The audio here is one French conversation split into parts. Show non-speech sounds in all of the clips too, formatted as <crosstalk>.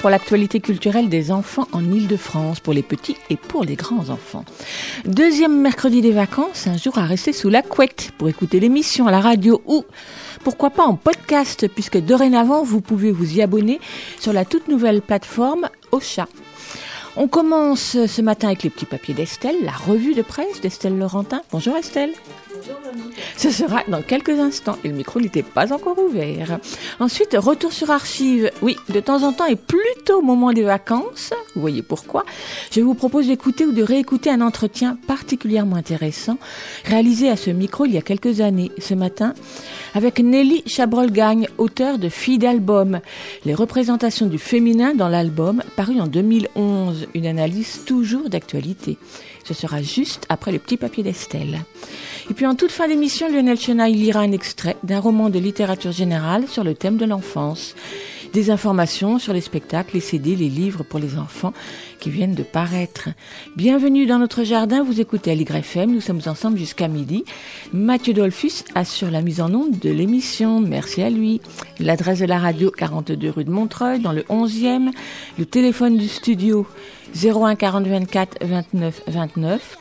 Pour l'actualité culturelle des enfants en Ile-de-France, pour les petits et pour les grands enfants. Deuxième mercredi des vacances, un jour à rester sous la couette pour écouter l'émission à la radio ou pourquoi pas en podcast, puisque dorénavant vous pouvez vous y abonner sur la toute nouvelle plateforme Ocha. On commence ce matin avec les petits papiers d'Estelle, la revue de presse d'Estelle Laurentin. Bonjour Estelle. Ce sera dans quelques instants et le micro n'était pas encore ouvert. Ensuite, retour sur archive. Oui, de temps en temps et plutôt au moment des vacances, vous voyez pourquoi, je vous propose d'écouter ou de réécouter un entretien particulièrement intéressant réalisé à ce micro il y a quelques années, ce matin, avec Nelly Chabrol-Gagne, auteure de Fille d'album, les représentations du féminin dans l'album, paru en 2011, une analyse toujours d'actualité. Ce sera juste après le petit papier d'Estelle. Et puis en toute fin d'émission, Lionel Chenaille lira un extrait d'un roman de littérature générale sur le thème de l'enfance. Des informations sur les spectacles, les CD, les livres pour les enfants qui viennent de paraître. Bienvenue dans notre jardin, vous écoutez FM, nous sommes ensemble jusqu'à midi. Mathieu Dolphus assure la mise en onde de l'émission, merci à lui. L'adresse de la radio 42 rue de Montreuil dans le 11e, le téléphone du studio 01 40 24 29 29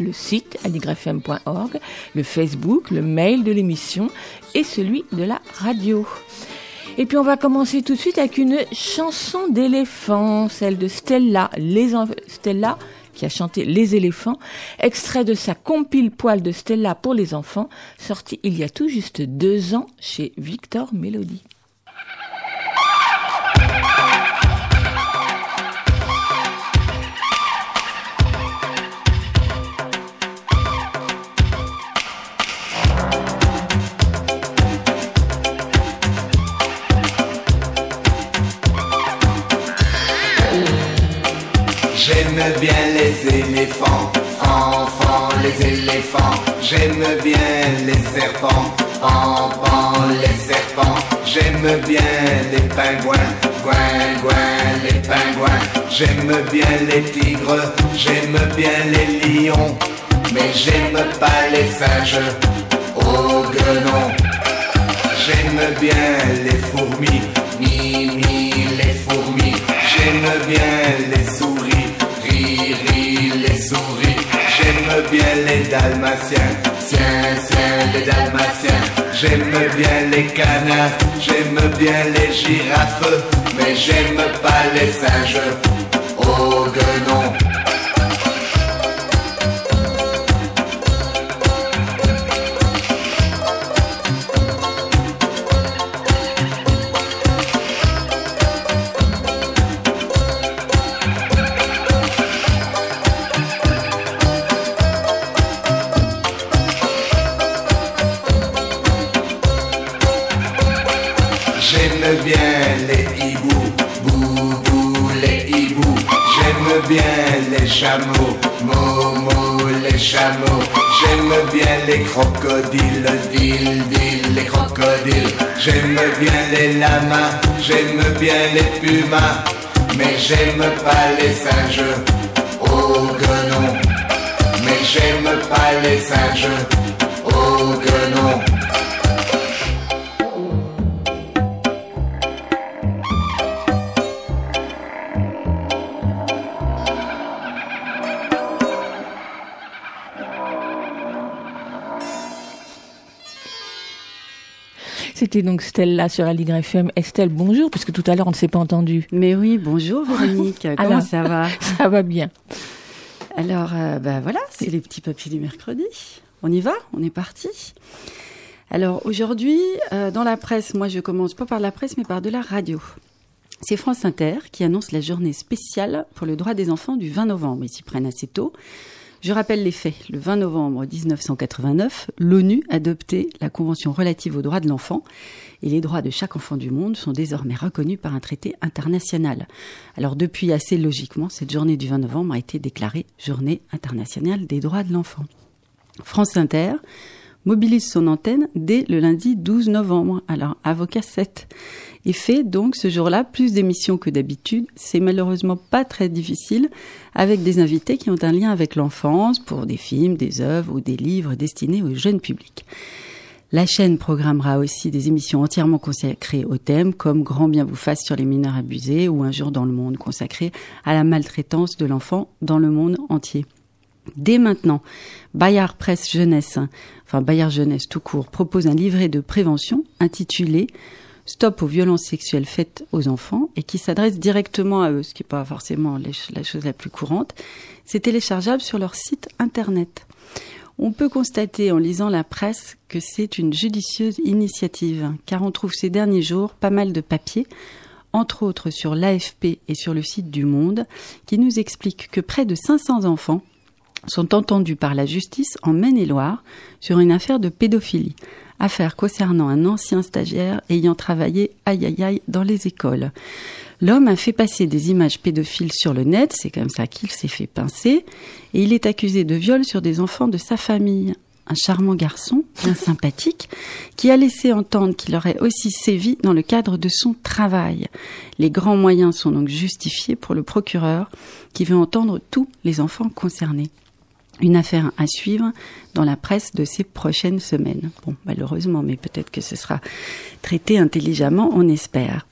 le site aligrefm.org, le Facebook, le mail de l'émission et celui de la radio. Et puis on va commencer tout de suite avec une chanson d'éléphant, celle de Stella, les Stella qui a chanté Les éléphants, extrait de sa compile poil de Stella pour les enfants, sorti il y a tout juste deux ans chez Victor Melody. J'aime bien les éléphants, enfants les éléphants. J'aime bien les serpents, enfants les serpents. J'aime bien les pingouins, gouin les pingouins. J'aime bien les tigres, j'aime bien les lions. Mais j'aime pas les singes, oh guenon. J'aime bien les fourmis, mi mi les fourmis. J'aime bien les souris, les souris. J'aime bien les dalmatiens, tiens tiens les dalmatiens. J'aime bien les canards, j'aime bien les girafes, mais j'aime pas les singes. Oh guenon. J'aime momo les chameaux. J'aime bien les crocodiles, dil dil les crocodiles. J'aime bien les lamas, j'aime bien les pumas. Mais j'aime pas les singes, oh guenon. Mais j'aime pas les singes, oh guenon. C'était donc Stella sur Aligre FM. Estelle, bonjour, puisque tout à l'heure on ne s'est pas entendu. Mais oui, bonjour Véronique, <laughs> comment Alors. ça va <laughs> Ça va bien. Alors, euh, bah voilà, c'est les petits papiers du mercredi. On y va On est parti Alors aujourd'hui, euh, dans la presse, moi je commence pas par la presse, mais par de la radio. C'est France Inter qui annonce la journée spéciale pour le droit des enfants du 20 novembre. Ils s'y prennent assez tôt. Je rappelle les faits. Le 20 novembre 1989, l'ONU adoptait la Convention relative aux droits de l'enfant et les droits de chaque enfant du monde sont désormais reconnus par un traité international. Alors depuis assez logiquement, cette journée du 20 novembre a été déclarée journée internationale des droits de l'enfant. France Inter mobilise son antenne dès le lundi 12 novembre, alors avocat 7, et fait donc ce jour-là plus d'émissions que d'habitude. C'est malheureusement pas très difficile, avec des invités qui ont un lien avec l'enfance pour des films, des œuvres ou des livres destinés au jeune public. La chaîne programmera aussi des émissions entièrement consacrées au thème, comme Grand bien vous fasse sur les mineurs abusés ou Un jour dans le monde consacré à la maltraitance de l'enfant dans le monde entier. Dès maintenant, Bayard Presse Jeunesse, enfin Bayard Jeunesse tout court, propose un livret de prévention intitulé Stop aux violences sexuelles faites aux enfants et qui s'adresse directement à eux, ce qui n'est pas forcément la chose la plus courante. C'est téléchargeable sur leur site internet. On peut constater en lisant la presse que c'est une judicieuse initiative, car on trouve ces derniers jours pas mal de papiers, entre autres sur l'AFP et sur le site du Monde, qui nous expliquent que près de 500 enfants sont entendus par la justice en Maine-et-Loire sur une affaire de pédophilie, affaire concernant un ancien stagiaire ayant travaillé aïe aïe aïe dans les écoles. L'homme a fait passer des images pédophiles sur le net, c'est comme ça qu'il s'est fait pincer, et il est accusé de viol sur des enfants de sa famille. Un charmant garçon, bien sympathique, qui a laissé entendre qu'il aurait aussi sévi dans le cadre de son travail. Les grands moyens sont donc justifiés pour le procureur, qui veut entendre tous les enfants concernés une affaire à suivre dans la presse de ces prochaines semaines. Bon, malheureusement, mais peut-être que ce sera traité intelligemment, on espère.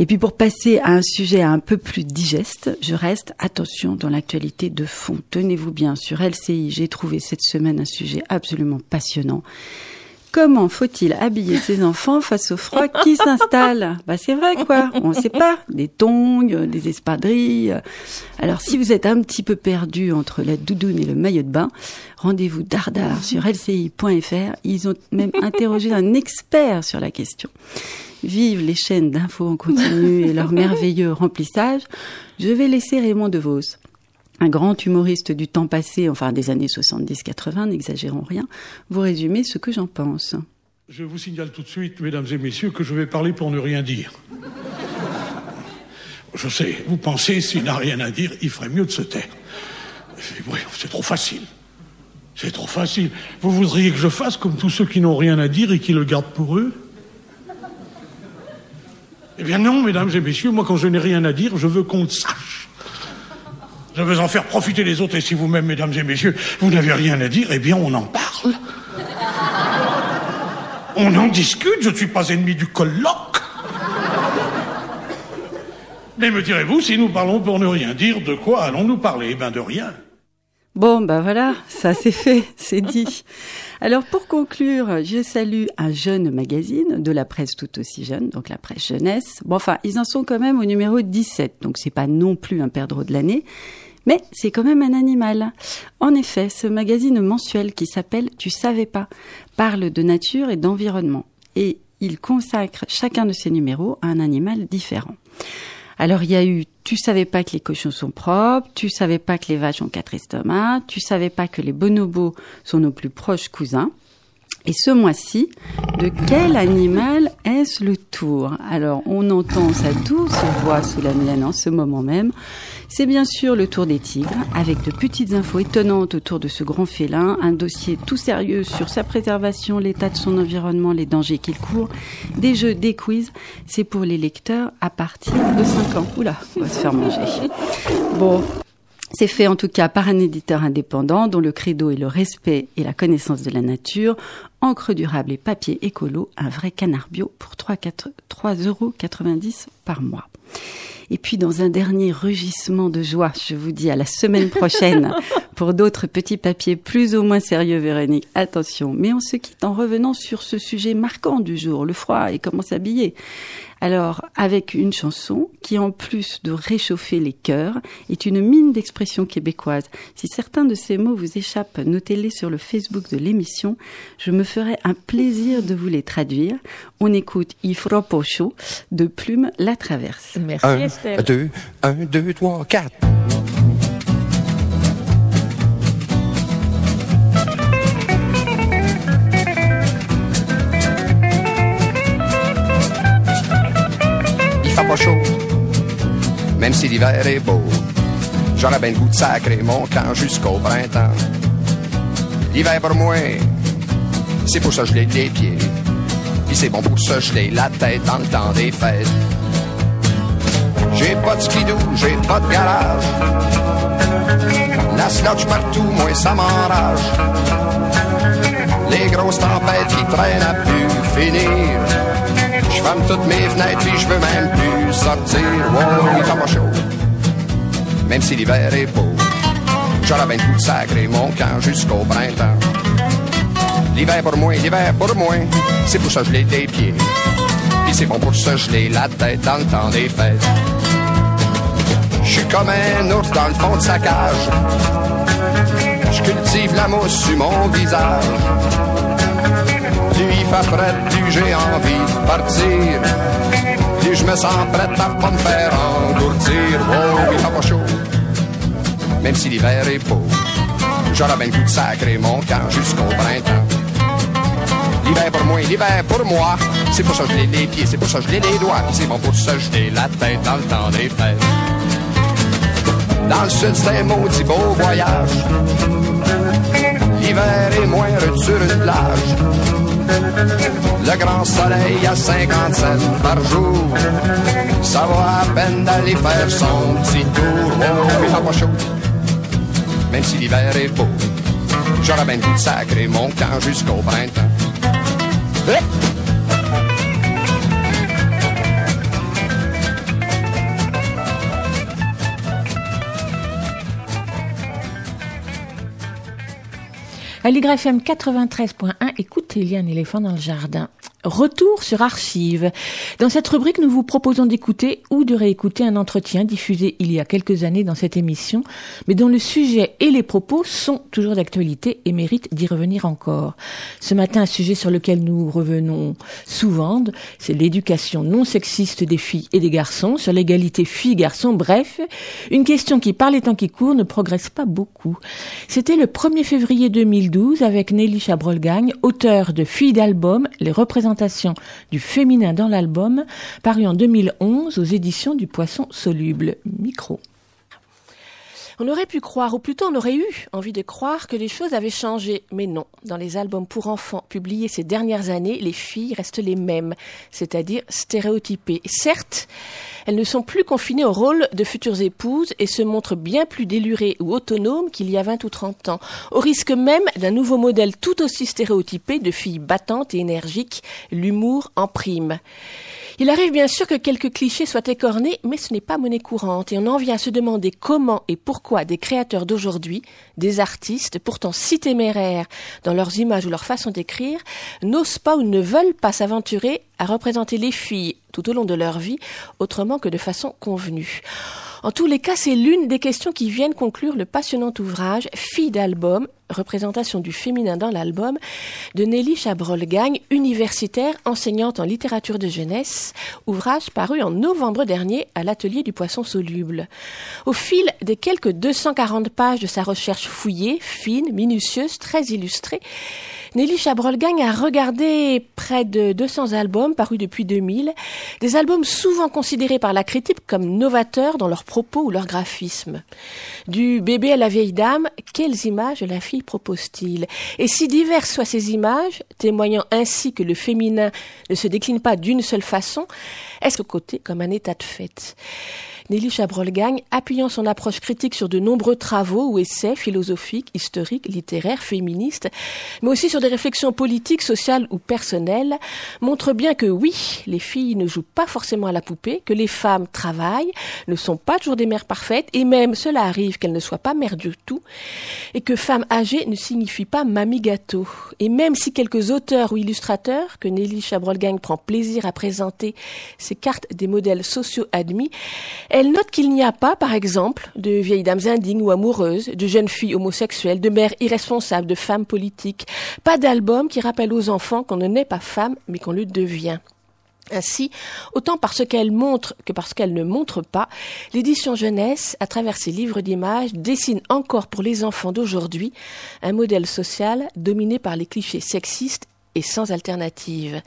Et puis pour passer à un sujet un peu plus digeste, je reste, attention, dans l'actualité de fond. Tenez-vous bien, sur LCI, j'ai trouvé cette semaine un sujet absolument passionnant. Comment faut-il habiller ses enfants face au froid qui s'installe? Bah c'est vrai quoi, on ne sait pas. Des tongs, des espadrilles. Alors si vous êtes un petit peu perdu entre la doudoune et le maillot de bain, rendez-vous dardard sur lci.fr. Ils ont même interrogé un expert sur la question. Vive les chaînes d'infos en continu et leur merveilleux remplissage. Je vais laisser Raymond DeVos un grand humoriste du temps passé, enfin des années 70-80, n'exagérons rien, vous résumez ce que j'en pense. Je vous signale tout de suite, mesdames et messieurs, que je vais parler pour ne rien dire. Je sais, vous pensez, s'il n'a rien à dire, il ferait mieux de se taire. C'est trop facile. C'est trop facile. Vous voudriez que je fasse comme tous ceux qui n'ont rien à dire et qui le gardent pour eux? Eh bien non, mesdames et messieurs, moi quand je n'ai rien à dire, je veux qu'on le sache. Je veux en faire profiter les autres, et si vous-même, mesdames et messieurs, vous n'avez rien à dire, eh bien, on en parle. On en discute, je ne suis pas ennemi du colloque. Mais me direz-vous, si nous parlons pour ne rien dire, de quoi allons-nous parler? Eh bien, de rien. Bon, ben voilà, ça c'est fait, c'est dit. Alors pour conclure, je salue un jeune magazine de la presse tout aussi jeune, donc la presse jeunesse. Bon, enfin, ils en sont quand même au numéro 17, donc c'est pas non plus un perdreau de l'année. Mais c'est quand même un animal. En effet, ce magazine mensuel qui s'appelle Tu savais pas parle de nature et d'environnement. Et il consacre chacun de ses numéros à un animal différent. Alors il y a eu tu savais pas que les cochons sont propres, tu savais pas que les vaches ont quatre estomacs, tu savais pas que les bonobos sont nos plus proches cousins. Et ce mois-ci, de quel animal est-ce le tour? Alors, on entend sa douce voix sous la mienne en ce moment même. C'est bien sûr le tour des tigres, avec de petites infos étonnantes autour de ce grand félin, un dossier tout sérieux sur sa préservation, l'état de son environnement, les dangers qu'il court, des jeux, des quiz. C'est pour les lecteurs à partir de 5 ans. Oula, on va se faire manger. Bon, c'est fait en tout cas par un éditeur indépendant dont le credo est le respect et la connaissance de la nature, encre durable et papier écolo, un vrai canard bio pour 3,90 euros par mois. Et puis dans un dernier rugissement de joie, je vous dis à la semaine prochaine <laughs> pour d'autres petits papiers plus ou moins sérieux, Véronique. Attention, mais on se quitte en revenant sur ce sujet marquant du jour, le froid et comment s'habiller. Alors, avec une chanson qui, en plus de réchauffer les cœurs, est une mine d'expression québécoise. Si certains de ces mots vous échappent, notez-les sur le Facebook de l'émission. Je me ferai un plaisir de vous les traduire. On écoute Ifra Pocho de Plume La Traverse. Merci Un, Estelle. deux, un, deux, trois, quatre. Même si l'hiver est beau. J'aurais bien le goût de sacrer mon camp jusqu'au printemps. L'hiver pour moi, c'est pour ça geler les pieds. Puis c'est bon pour se geler la tête dans le temps des fêtes. J'ai pas de skidoo, j'ai pas de garage. La slotch partout, moi ça m'enrage. Les grosses tempêtes qui traînent à plus finir. Je ferme toutes mes fenêtres puis je veux même plus sortir. Wow, il pas chaud. Même si l'hiver est beau. J'aurais bien de sacrer mon camp jusqu'au printemps. L'hiver pour moi, l'hiver pour moi, c'est pour se geler les pieds. Puis c'est bon pour se geler la tête dans le temps des fêtes. Je suis comme un ours dans le fond de sa cage. Je cultive la mousse sur mon visage. Frais, plus j'ai envie de partir. Plus je me sens prête à pas me faire engourdir. Oh, il fait pas chaud, même si l'hiver est beau. J'aurais bien le goût de sacrer mon camp jusqu'au printemps. L'hiver pour moi, l'hiver pour moi. C'est pour ça que je les pieds, c'est pour ça que je les doigts. C'est bon pour se jeter la tête dans le temps des fêtes. Dans le sud, c'est un maudit beau voyage. L'hiver est moindre sur une plage. Le grand soleil à 50 cents par jour. Ça va à peine d'aller faire son petit tour. Oh, il fait pas chaud, même si l'hiver est beau. Le goût de sacrer mon camp jusqu'au printemps. Aligra FM 93.1, écoutez, il y a un éléphant dans le jardin. Retour sur archives. Dans cette rubrique, nous vous proposons d'écouter ou de réécouter un entretien diffusé il y a quelques années dans cette émission, mais dont le sujet et les propos sont toujours d'actualité et méritent d'y revenir encore. Ce matin, un sujet sur lequel nous revenons souvent, c'est l'éducation non sexiste des filles et des garçons, sur l'égalité filles-garçons, bref, une question qui, par les temps qui courent, ne progresse pas beaucoup. C'était le 1er février 2012 avec Nelly Chabrolgagne, auteur de Filles d'album, les représentations du féminin dans l'album, paru en 2011 aux éditions du Poisson Soluble. Micro. On aurait pu croire, ou plutôt on aurait eu envie de croire que les choses avaient changé, mais non. Dans les albums pour enfants publiés ces dernières années, les filles restent les mêmes, c'est-à-dire stéréotypées. Certes, elles ne sont plus confinées au rôle de futures épouses et se montrent bien plus délurées ou autonomes qu'il y a 20 ou 30 ans, au risque même d'un nouveau modèle tout aussi stéréotypé de filles battantes et énergiques, l'humour en prime. Il arrive bien sûr que quelques clichés soient écornés, mais ce n'est pas monnaie courante et on en vient à se demander comment et pourquoi des créateurs d'aujourd'hui, des artistes pourtant si téméraires dans leurs images ou leur façon d'écrire, n'osent pas ou ne veulent pas s'aventurer à représenter les filles tout au long de leur vie autrement que de façon convenue. En tous les cas, c'est l'une des questions qui viennent conclure le passionnant ouvrage Fille d'album, représentation du féminin dans l'album, de Nelly Chabrol-Gagne, universitaire, enseignante en littérature de jeunesse, ouvrage paru en novembre dernier à l'atelier du poisson soluble. Au fil des quelques 240 pages de sa recherche fouillée, fine, minutieuse, très illustrée, Nelly Chabrol-Gagne a regardé près de 200 albums parus depuis 2000, des albums souvent considérés par la critique comme novateurs dans leurs propos ou leur graphisme. Du bébé à la vieille dame, quelles images la fille propose-t-il? Et si diverses soient ces images, témoignant ainsi que le féminin ne se décline pas d'une seule façon, est-ce côté comme un état de fait? Nelly Chabrol-Gagne, appuyant son approche critique sur de nombreux travaux ou essais philosophiques, historiques, littéraires, féministes, mais aussi sur des réflexions politiques, sociales ou personnelles, montre bien que oui, les filles ne jouent pas forcément à la poupée, que les femmes travaillent, ne sont pas toujours des mères parfaites, et même cela arrive qu'elles ne soient pas mères du tout, et que femme âgée ne signifie pas mamie gâteau. Et même si quelques auteurs ou illustrateurs, que Nelly Chabrol-Gagne prend plaisir à présenter cartes des modèles sociaux admis, note qu'il n'y a pas, par exemple, de vieilles dames indignes ou amoureuses, de jeunes filles homosexuelles, de mères irresponsables, de femmes politiques, pas d'album qui rappelle aux enfants qu'on ne naît pas femme, mais qu'on le devient. Ainsi, autant parce qu'elle montre que parce qu'elle ne montre pas, l'édition jeunesse, à travers ses livres d'images, dessine encore pour les enfants d'aujourd'hui un modèle social dominé par les clichés sexistes et sans alternative.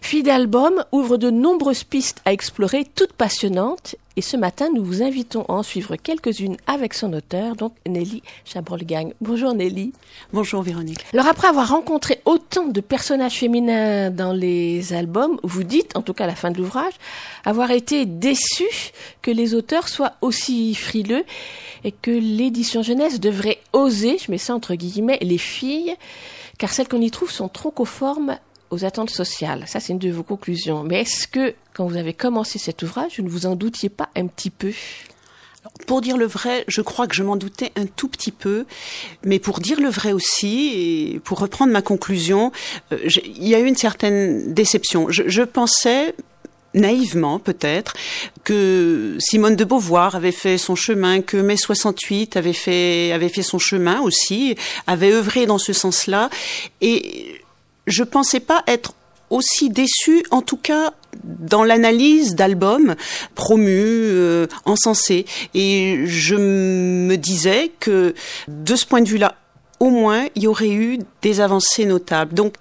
Fille d'album ouvre de nombreuses pistes à explorer, toutes passionnantes, Et ce matin, nous vous invitons à en suivre quelques-unes avec son auteur, donc Nelly Chabrol-Gagne. Bonjour Nelly. Bonjour Véronique. Alors après avoir rencontré autant de personnages féminins dans les albums, vous dites, en tout cas à la fin de l'ouvrage, avoir été déçu que les auteurs soient aussi frileux et que l'édition jeunesse devrait oser, je mets ça entre guillemets, les filles, car celles qu'on y trouve sont trop conformes aux attentes sociales. Ça, c'est une de vos conclusions. Mais est-ce que, quand vous avez commencé cet ouvrage, vous ne vous en doutiez pas un petit peu? Pour dire le vrai, je crois que je m'en doutais un tout petit peu, mais pour dire le vrai aussi, et pour reprendre ma conclusion, euh, il y a eu une certaine déception. Je, je pensais naïvement peut-être que Simone de Beauvoir avait fait son chemin, que mai 68 avait fait avait fait son chemin aussi, avait œuvré dans ce sens-là et je pensais pas être aussi déçue, en tout cas dans l'analyse d'albums promus, euh, encensés. Et je me disais que de ce point de vue-là, au moins, il y aurait eu des avancées notables. Donc,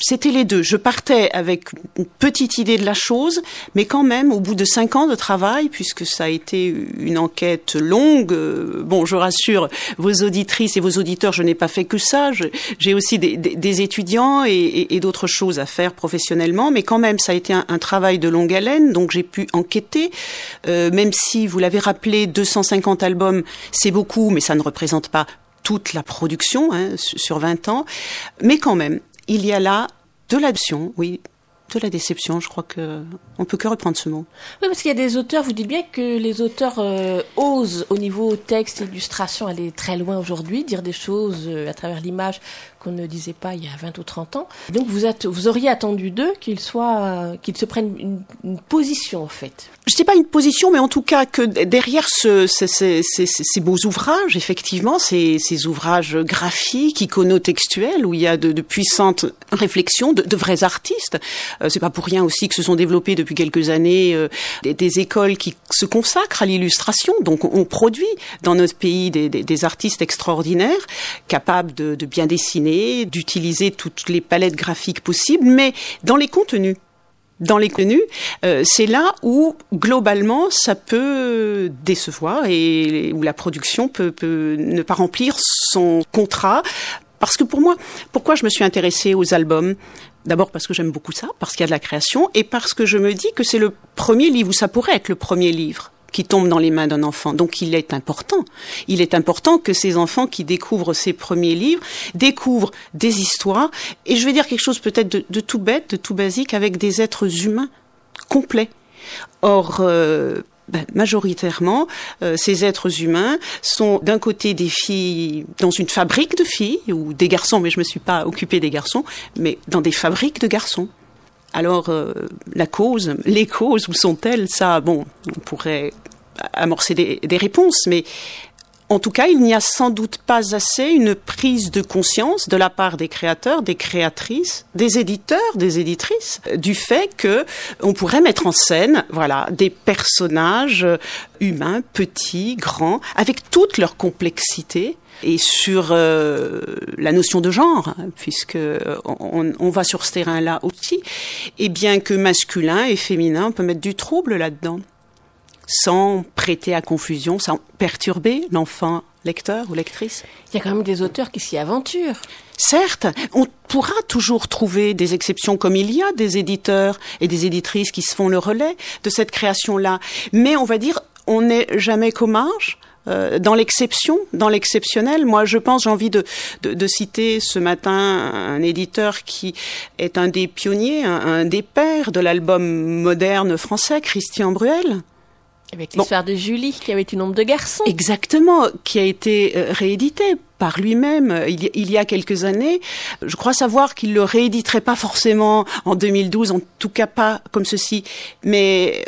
c'était les deux. Je partais avec une petite idée de la chose, mais quand même, au bout de cinq ans de travail, puisque ça a été une enquête longue, euh, bon, je rassure vos auditrices et vos auditeurs, je n'ai pas fait que ça. J'ai aussi des, étudiants et, d'autres choses à faire professionnellement, mais quand même, ça a été un, un travail de longue haleine, donc j'ai pu enquêter, euh, même si, vous l'avez rappelé, 250 albums, c'est beaucoup, mais ça ne représente pas toute la production hein, sur 20 ans, mais quand même, il y a là de l'absion, oui, de la déception. Je crois que on peut que reprendre ce mot. Oui, parce qu'il y a des auteurs. Vous dites bien que les auteurs euh, osent, au niveau texte, illustration, aller très loin aujourd'hui, dire des choses euh, à travers l'image qu'on ne disait pas il y a 20 ou 30 ans. Donc vous, vous auriez attendu d'eux qu'ils soient, qu'ils se prennent une, position en fait. Je sais pas une position, mais en tout cas que derrière ce, ces, beaux ouvrages, effectivement, ces, ces ouvrages graphiques, iconotextuels, où il y a de, puissantes réflexions, de, vrais artistes. Euh, c'est pas pour rien aussi que se sont développées depuis quelques années euh, des, écoles qui se consacrent à l'illustration. Donc on, produit dans notre pays des, des, artistes extraordinaires, capables de bien dessiner d'utiliser toutes les palettes graphiques possibles, mais dans les contenus. Dans les contenus, euh, c'est là où globalement ça peut décevoir et où la production peut, peut, ne pas remplir son contrat. Parce que pour moi, pourquoi je me suis intéressée aux albums? D'abord parce que j'aime beaucoup ça, parce qu'il y a de la création, et parce que je me dis que c'est le premier livre, ou ça pourrait être le premier livre qui tombe dans les mains d'un enfant. Donc il est important. Il est important que ces enfants qui découvrent ces premiers livres découvrent des histoires. Et je vais dire quelque chose peut-être de, tout bête, de tout basique, avec des êtres humains complets. Or, euh, ben, majoritairement, euh, ces êtres humains sont d'un côté des filles dans une fabrique de filles, ou des garçons, mais je me suis pas occupée des garçons, mais dans des fabriques de garçons. Alors, euh, la cause, les causes, où sont-elles? Ça, bon, on pourrait amorcer des, des, réponses, mais en tout cas, il n'y a sans doute pas assez une prise de conscience de la part des créateurs, des créatrices, des éditeurs, des éditrices, du fait que on pourrait mettre en scène, voilà, des personnages humains, petits, grands, avec toute leur complexité, et sur euh, la notion de genre, puisque on, on, va sur ce terrain-là aussi, et bien que masculin et féminin, on peut mettre du trouble là-dedans, sans prêter à confusion, sans perturber l'enfant lecteur ou lectrice. Il y a quand même des auteurs qui s'y aventurent. Certes, on pourra toujours trouver des exceptions comme il y a des éditeurs et des éditrices qui se font le relais de cette création-là, mais on va dire on n'est jamais qu'au marge euh, dans l'exception, dans l'exceptionnel. Moi, je pense, j'ai envie de, de, de, citer ce matin un éditeur qui est un des pionniers, un, un des pères de l'album moderne français, Christian Bruel. Avec l'histoire bon. de Julie, qui avait une ombre de garçon. Exactement, qui a été euh, réédité par lui-même euh, il, il, y a quelques années. Je crois savoir qu'il le rééditerait pas forcément en 2012, en tout cas pas comme ceci. Mais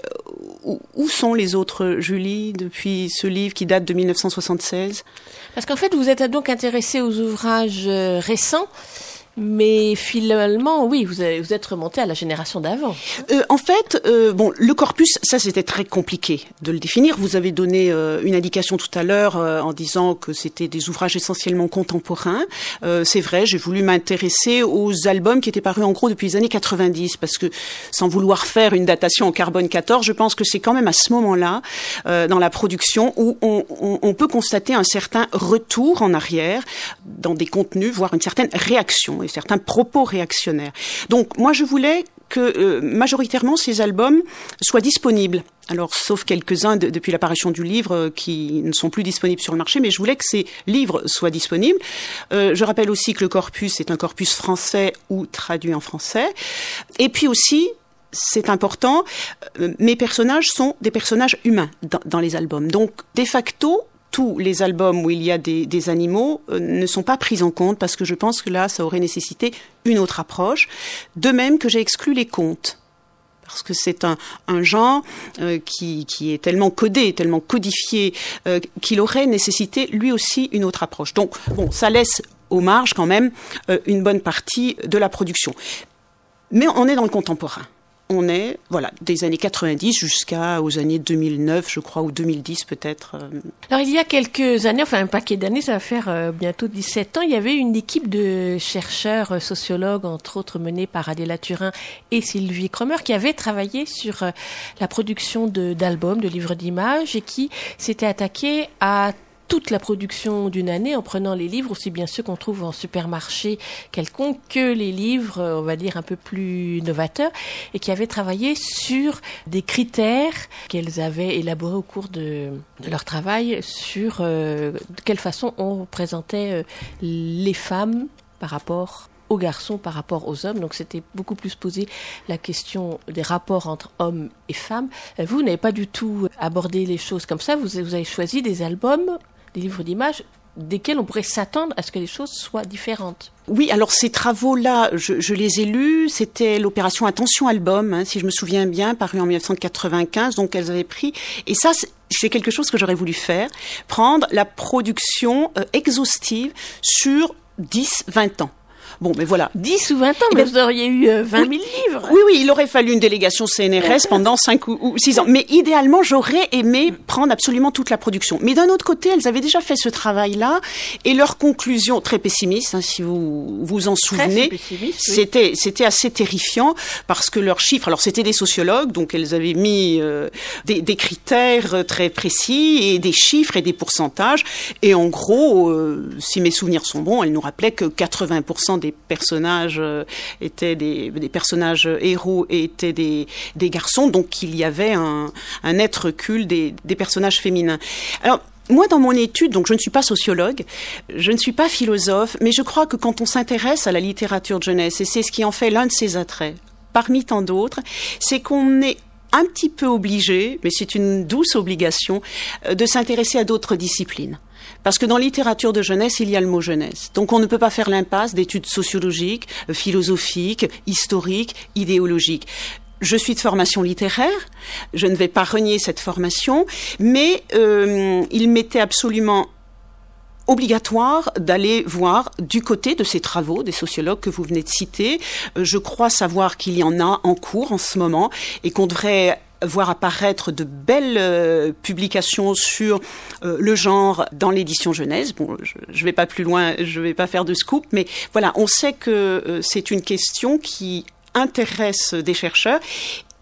où, sont les autres Julie depuis ce livre qui date de 1976 Parce qu'en fait, vous êtes donc intéressé aux ouvrages euh, récents Mais finalement, oui, vous, avez- êtes remonté à la génération d'avant. Euh, en fait, euh, bon, le corpus, ça c'était très compliqué de le définir. Vous avez donné euh, une indication tout à l'heure en disant que c'était des ouvrages essentiellement contemporains. C'est vrai, j'ai voulu m'intéresser aux albums qui étaient parus en gros depuis les années 90, parce que sans vouloir faire une datation en carbone 14, je pense que c'est quand même à ce moment-là, dans la production, où on- on peut constater un certain retour en arrière dans des contenus, voire une certaine réaction et certains propos réactionnaires. Donc moi, je voulais que euh, majoritairement ces albums soient disponibles. Alors, sauf quelques-uns de- depuis l'apparition du livre euh, qui ne sont plus disponibles sur le marché, mais je voulais que ces livres soient disponibles. Euh, je rappelle aussi que le corpus est un corpus français ou traduit en français. Et puis aussi, c'est important, mes personnages sont des personnages humains dans les albums. Donc, de facto, tous les albums où il y a des, animaux euh, ne sont pas pris en compte parce que je pense que là, ça aurait nécessité une autre approche. De même que j'ai exclu les contes parce que c'est un, genre euh, qui, est tellement codé, tellement codifié, euh, qu'il aurait nécessité lui aussi une autre approche. Donc, bon, ça laisse aux marges quand même une bonne partie de la production. Mais on est dans le contemporain. On est, voilà, des années 90 jusqu'à aux années 2009, je crois, ou 2010 peut-être. euh. Alors il y a quelques années, enfin un paquet d'années, ça va faire euh, bientôt 17 ans, il y avait une équipe de chercheurs euh, sociologues, entre autres menée par Adéla Turin et Sylvie Cromer, qui avaient travaillé sur la production de- d'albums, de, livres d'images, et qui s'étaient attaqués à toute la production d'une année en prenant les livres, aussi bien ceux qu'on trouve en supermarché quelconque que les livres, euh, on va dire, un peu plus novateurs, et qui avaient travaillé sur des critères qu'elles avaient élaborés au cours de, leur travail sur euh, de quelle façon on présentait euh, les femmes par rapport aux garçons par rapport aux hommes. Donc c'était beaucoup plus posé la question des rapports entre hommes et femmes. Vous n'avez pas du tout abordé les choses comme ça. Vous avez choisi des albums, des livres d'images desquels on pourrait s'attendre à ce que les choses soient différentes. Oui, alors ces travaux-là, je, les ai lus. C'était l'opération Attention Album, hein, si je me souviens bien, paru en 1995. Donc elles avaient pris. Et ça, c'est- c'est quelque chose que j'aurais voulu faire. Prendre la production euh, exhaustive sur 10, 20 ans. Bon, mais voilà. 10 ou 20 ans, Eh mais ben, vous auriez eu euh, 20 000 livres. Oui, oui, il aurait fallu une délégation CNRS <laughs> pendant 5 ou 6 ans. Mais idéalement, j'aurais aimé prendre absolument toute la production. Mais d'un autre côté, elles avaient déjà fait ce travail-là et leur conclusion, très pessimiste, hein, si vous vous en souvenez, oui. c'était c'était assez terrifiant parce que leurs chiffres, alors c'était des sociologues, donc elles avaient mis euh, des, des critères euh, très précis et des chiffres et des pourcentages. Et en gros, euh, si mes souvenirs sont bons, elles nous rappelaient que 80% des personnages euh, étaient des, personnages héros et étaient des, garçons, donc il y avait un, net recul des, des personnages féminins. Alors, moi, dans mon étude, donc je ne suis pas sociologue, je ne suis pas philosophe, mais je crois que quand on s'intéresse à la littérature de jeunesse, et c'est ce qui en fait l'un de ses attraits, parmi tant d'autres, c'est qu'on est un petit peu obligé, mais c'est une douce obligation, euh, de s'intéresser à d'autres disciplines. Parce que dans littérature de jeunesse, il y a le mot jeunesse. Donc on ne peut pas faire l'impasse d'études sociologiques, euh, philosophiques, historiques, idéologiques. Je suis de formation littéraire, je ne vais pas renier cette formation, mais euh, il m'était absolument obligatoire d'aller voir du côté de ces travaux des sociologues que vous venez de citer. Euh, Je crois savoir qu'il y en a en cours en ce moment et qu'on devrait voir apparaître de belles euh, publications sur euh, le genre dans l'édition jeunesse. Bon, je ne vais pas plus loin, je ne vais pas faire de scoop, mais voilà, on sait que euh, c'est une question qui intéresse des chercheurs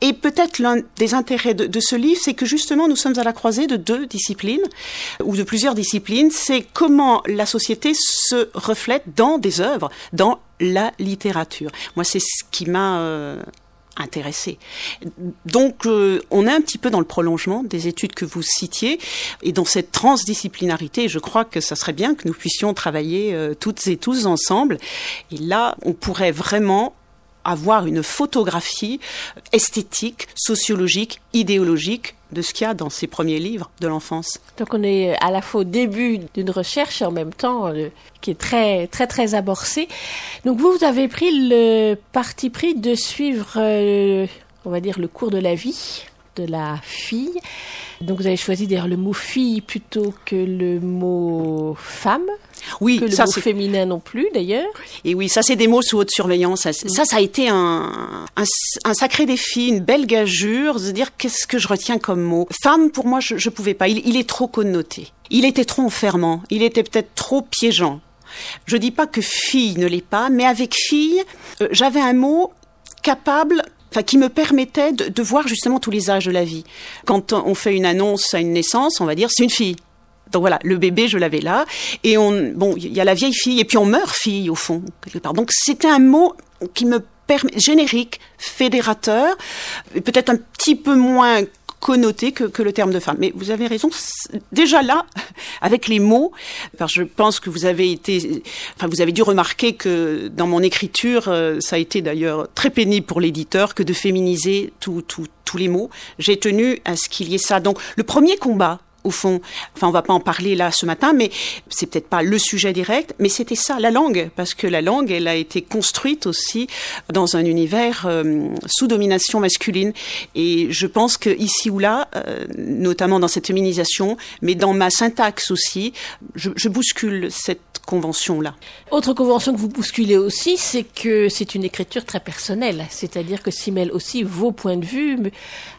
et peut-être l'un des intérêts de, ce livre, c'est que justement nous sommes à la croisée de deux disciplines, ou de plusieurs disciplines. C'est comment la société se reflète dans des œuvres, dans la littérature. Moi, c'est ce qui m'a intéressé. Donc, euh, on est un petit peu dans le prolongement des études que vous citiez, et dans cette transdisciplinarité, je crois que ça serait bien que nous puissions travailler euh, toutes et tous ensemble. Et là, on pourrait vraiment avoir une photographie esthétique, sociologique, idéologique de ce qu'il y a dans ces premiers livres de l'enfance. Donc on est à la fois au début d'une recherche et en même temps euh, qui est très très très amorcée. Donc vous, vous avez pris le parti pris de suivre, euh, on va dire, le cours de la vie de la fille. Donc vous avez choisi d'ailleurs le mot fille plutôt que le mot femme. Oui, que le ça mot c'est féminin non plus d'ailleurs. Et oui, ça c'est des mots sous haute surveillance. Ça, ça, ça a été un, un, un sacré défi, une belle gageure de dire qu'est-ce que je retiens comme mot. Femme, pour moi, je, je pouvais pas. Il, il est trop connoté. Il était trop enfermant. Il était peut-être trop piégeant. Je dis pas que fille ne l'est pas, mais avec fille, euh, j'avais un mot capable Enfin, qui me permettait de, de voir justement tous les âges de la vie. Quand on fait une annonce à une naissance, on va dire c'est une fille. Donc voilà, le bébé, je l'avais là. Et on, bon, il y a la vieille fille, et puis on meurt fille, au fond, quelque part. Donc c'était un mot qui me permet, générique, fédérateur, peut-être un petit peu moins connoté que, que le terme de femme. Mais vous avez raison, déjà là, <laughs> avec les mots, parce je pense que vous avez été, enfin vous avez dû remarquer que dans mon écriture, euh, ça a été d'ailleurs très pénible pour l'éditeur que de féminiser tout, tout, tous les mots. J'ai tenu à ce qu'il y ait ça. Donc le premier combat, au fond, enfin on va pas en parler là ce matin, mais c'est peut-être pas le sujet direct, mais c'était ça, la langue, parce que la langue, elle a été construite aussi dans un univers euh, sous domination masculine, et je pense que ici ou là, euh, notamment dans cette féminisation, mais dans ma syntaxe aussi, je, je bouscule cette convention-là. Autre convention que vous bousculez aussi, c'est que c'est une écriture très personnelle, c'est-à-dire que s'y mêlent aussi vos points de vue,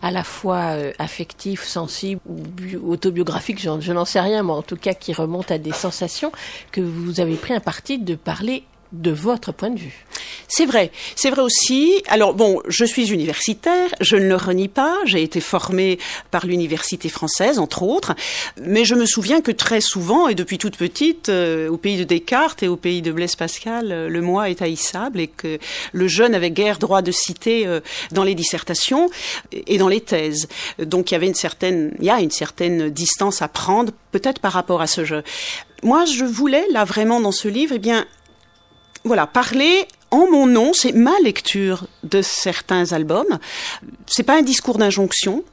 à la fois euh, affectifs, sensibles ou bu- autobiographiques, j'en- je n'en sais rien, mais en tout cas qui remontent à des sensations, que vous avez pris un parti de parler de votre point de vue. C'est vrai, c'est vrai aussi. Alors bon, je suis universitaire, je ne le renie pas, j'ai été formée par l'université française, entre autres, mais je me souviens que très souvent, et depuis toute petite, euh, au pays de Descartes et au pays de Blaise Pascal, euh, le moi est haïssable et que le jeune avait guère droit de citer euh, dans les dissertations et dans les thèses. Donc il y avait une certaine, il y a une certaine distance à prendre, peut-être par rapport à ce jeu. Moi, je voulais là vraiment dans ce livre, eh bien voilà, parler en mon nom, c'est ma lecture de certains albums. C'est pas un discours d'injonction.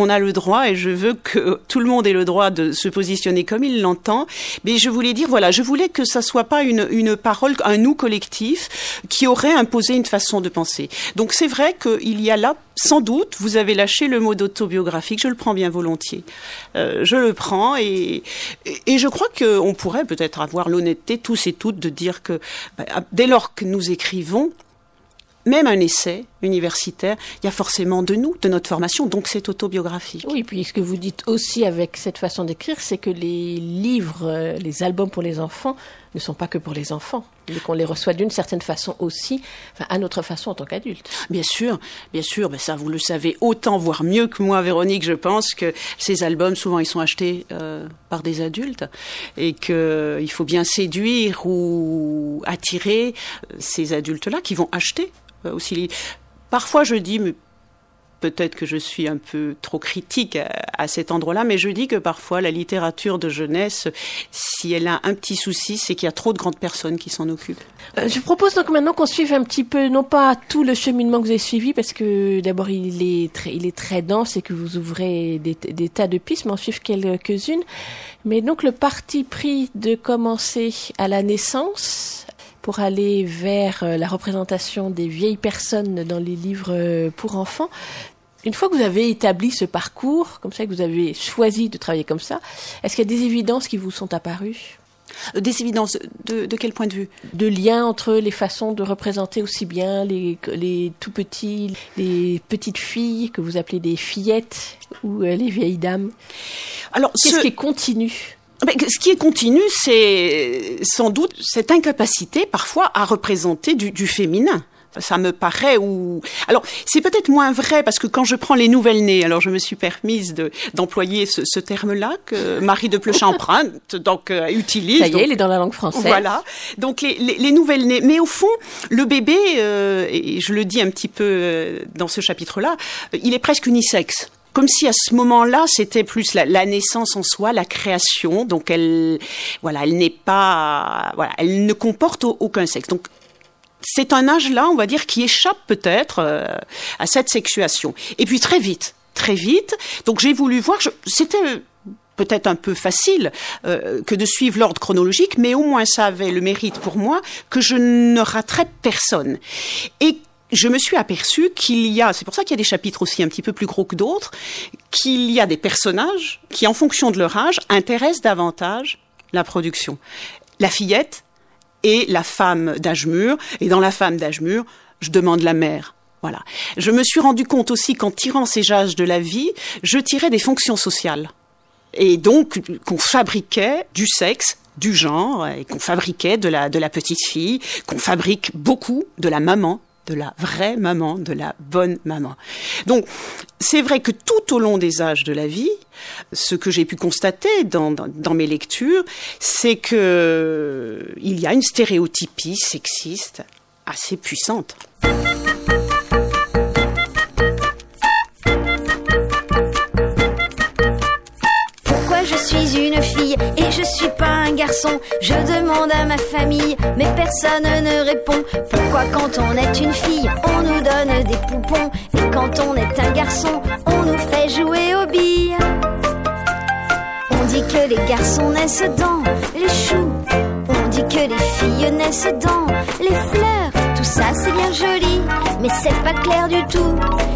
On a le droit, et je veux que tout le monde ait le droit de se positionner comme il l'entend. Mais je voulais dire, voilà, je voulais que ça soit pas une, une parole, un nous collectif qui aurait imposé une façon de penser. Donc c'est vrai qu'il y a là, sans doute, vous avez lâché le mot d'autobiographique. Je le prends bien volontiers. Euh, je le prends et, et, je crois qu'on pourrait peut-être avoir l'honnêteté tous et toutes de dire que bah, dès lors que nous écrivons, même un essai universitaire, il y a forcément de nous, de notre formation, donc c'est autobiographique. Oui, puis ce que vous dites aussi avec cette façon d'écrire, c'est que les livres, euh, les albums pour les enfants ne sont pas que pour les enfants, qu'on les reçoit d'une certaine façon aussi, enfin, à notre façon en tant qu'adulte. Bien sûr, bien sûr, ben ça vous le savez autant, voire mieux que moi, Véronique, je pense que ces albums, souvent, ils sont achetés euh, par des adultes et qu'il faut bien séduire ou attirer euh, ces adultes-là qui vont acheter euh, aussi. Parfois, je dis, mais peut-être que je suis un peu trop critique à, cet endroit-là, mais je dis que parfois la littérature de jeunesse, si elle a un petit souci, c'est qu'il y a trop de grandes personnes qui s'en occupent. Euh, je propose donc maintenant qu'on suive un petit peu, non pas tout le cheminement que vous avez suivi, parce que d'abord il est très, il est très dense et que vous ouvrez des, des tas de pistes, mais on suive quelques-unes. Mais donc le parti pris de commencer à la naissance pour aller vers euh, la représentation des vieilles personnes dans les livres euh, pour enfants. Une fois que vous avez établi ce parcours, comme ça, que vous avez choisi de travailler comme ça, est-ce qu'il y a des évidences qui vous sont apparues? Euh, Des évidences, de, de quel point de vue? De lien entre les façons de représenter aussi bien les, les tout petits, les petites filles que vous appelez des fillettes ou les vieilles dames? Alors, Qu'est-ce ce- qui est continu Ben, ce qui est continu, c'est sans doute cette incapacité parfois à représenter du, du féminin. Ça me paraît ou alors c'est peut-être moins vrai parce que quand je prends les nouvelles nées, alors je me suis permise de d'employer ce, ce terme-là que Marie de Pleuchin emprunte <laughs> donc euh, utilise. Ça y donc- est, il est dans la langue française. voilà. Donc les, les, les nouvelles nées. Mais au fond, le bébé, euh, et je le dis un petit peu euh, dans ce chapitre-là, il est presque unisexe. Comme si à ce moment-là, c'était plus la, naissance en soi, la création. Donc elle, voilà, elle n'est pas, voilà, elle ne comporte au- aucun sexe. Donc c'est un âge-là, on va dire, qui échappe peut-être euh, à cette sexuation. Et puis très vite, très vite. Donc j'ai voulu voir. C'était peut-être un peu facile euh, que de suivre l'ordre chronologique, mais au moins ça avait le mérite pour moi que je ne raterais personne. Et je me suis aperçue qu'il y a, c'est pour ça qu'il y a des chapitres aussi un petit peu plus gros que d'autres, qu'il y a des personnages qui, en fonction de leur âge, intéressent davantage la production. la fillette et la femme d'âge mûr. Et dans la femme d'âge mûr, je demande la mère. Voilà. Je me suis rendu compte aussi qu'en tirant ces âges de la vie, je tirais des fonctions sociales. Et donc, qu'on fabriquait du sexe, du genre, et qu'on fabriquait de la, de la petite fille, qu'on fabrique beaucoup de la maman, de la vraie maman, de la bonne maman. Donc, c'est vrai que tout au long des âges de la vie, ce que j'ai pu constater dans, mes lectures, c'est que il y a une stéréotypie sexiste assez puissante. Je demande à ma famille, mais personne ne répond. Pourquoi quand on est une fille, on nous donne des poupons? Et quand on est un garçon, on nous fait jouer aux billes On dit que les garçons naissent dans les choux. On dit que les filles naissent dans les fleurs tout ça c'est bien joli, mais c'est pas clair du tout.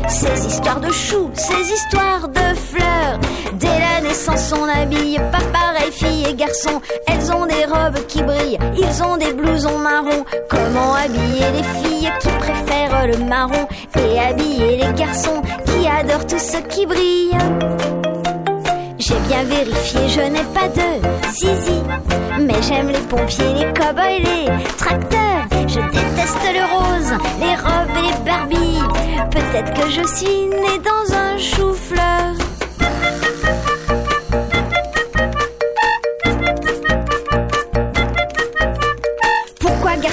Ces histoires de choux, ces histoires de fleurs. Dès la naissance, on habille pas pareil, filles et garçons. Elles ont des robes qui brillent, ils ont des blousons marrons. Comment habiller les filles qui préfèrent le marron et habiller les garçons qui adorent tout ce qui brille? J'ai bien vérifié, je n'ai pas de zizi. Mais j'aime les pompiers, les cow-boys, les tracteurs. Je déteste le rose, les robes et les Barbies. Peut-être que je suis née dans un chou-fleur.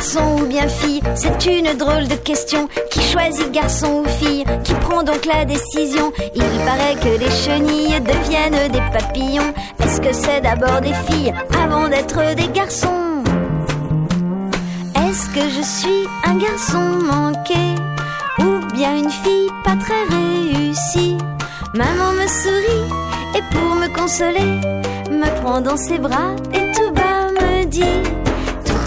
Garçon ou bien fille C'est une drôle de question. Qui choisit garçon ou fille? Qui prend donc la décision? Il paraît que les chenilles deviennent des papillons. Est-ce que c'est d'abord des filles avant d'être des garçons? Est-ce que je suis un garçon manqué Ou bien une fille pas très réussie? Maman me sourit et pour me consoler, me prend dans ses bras et tout bas me dit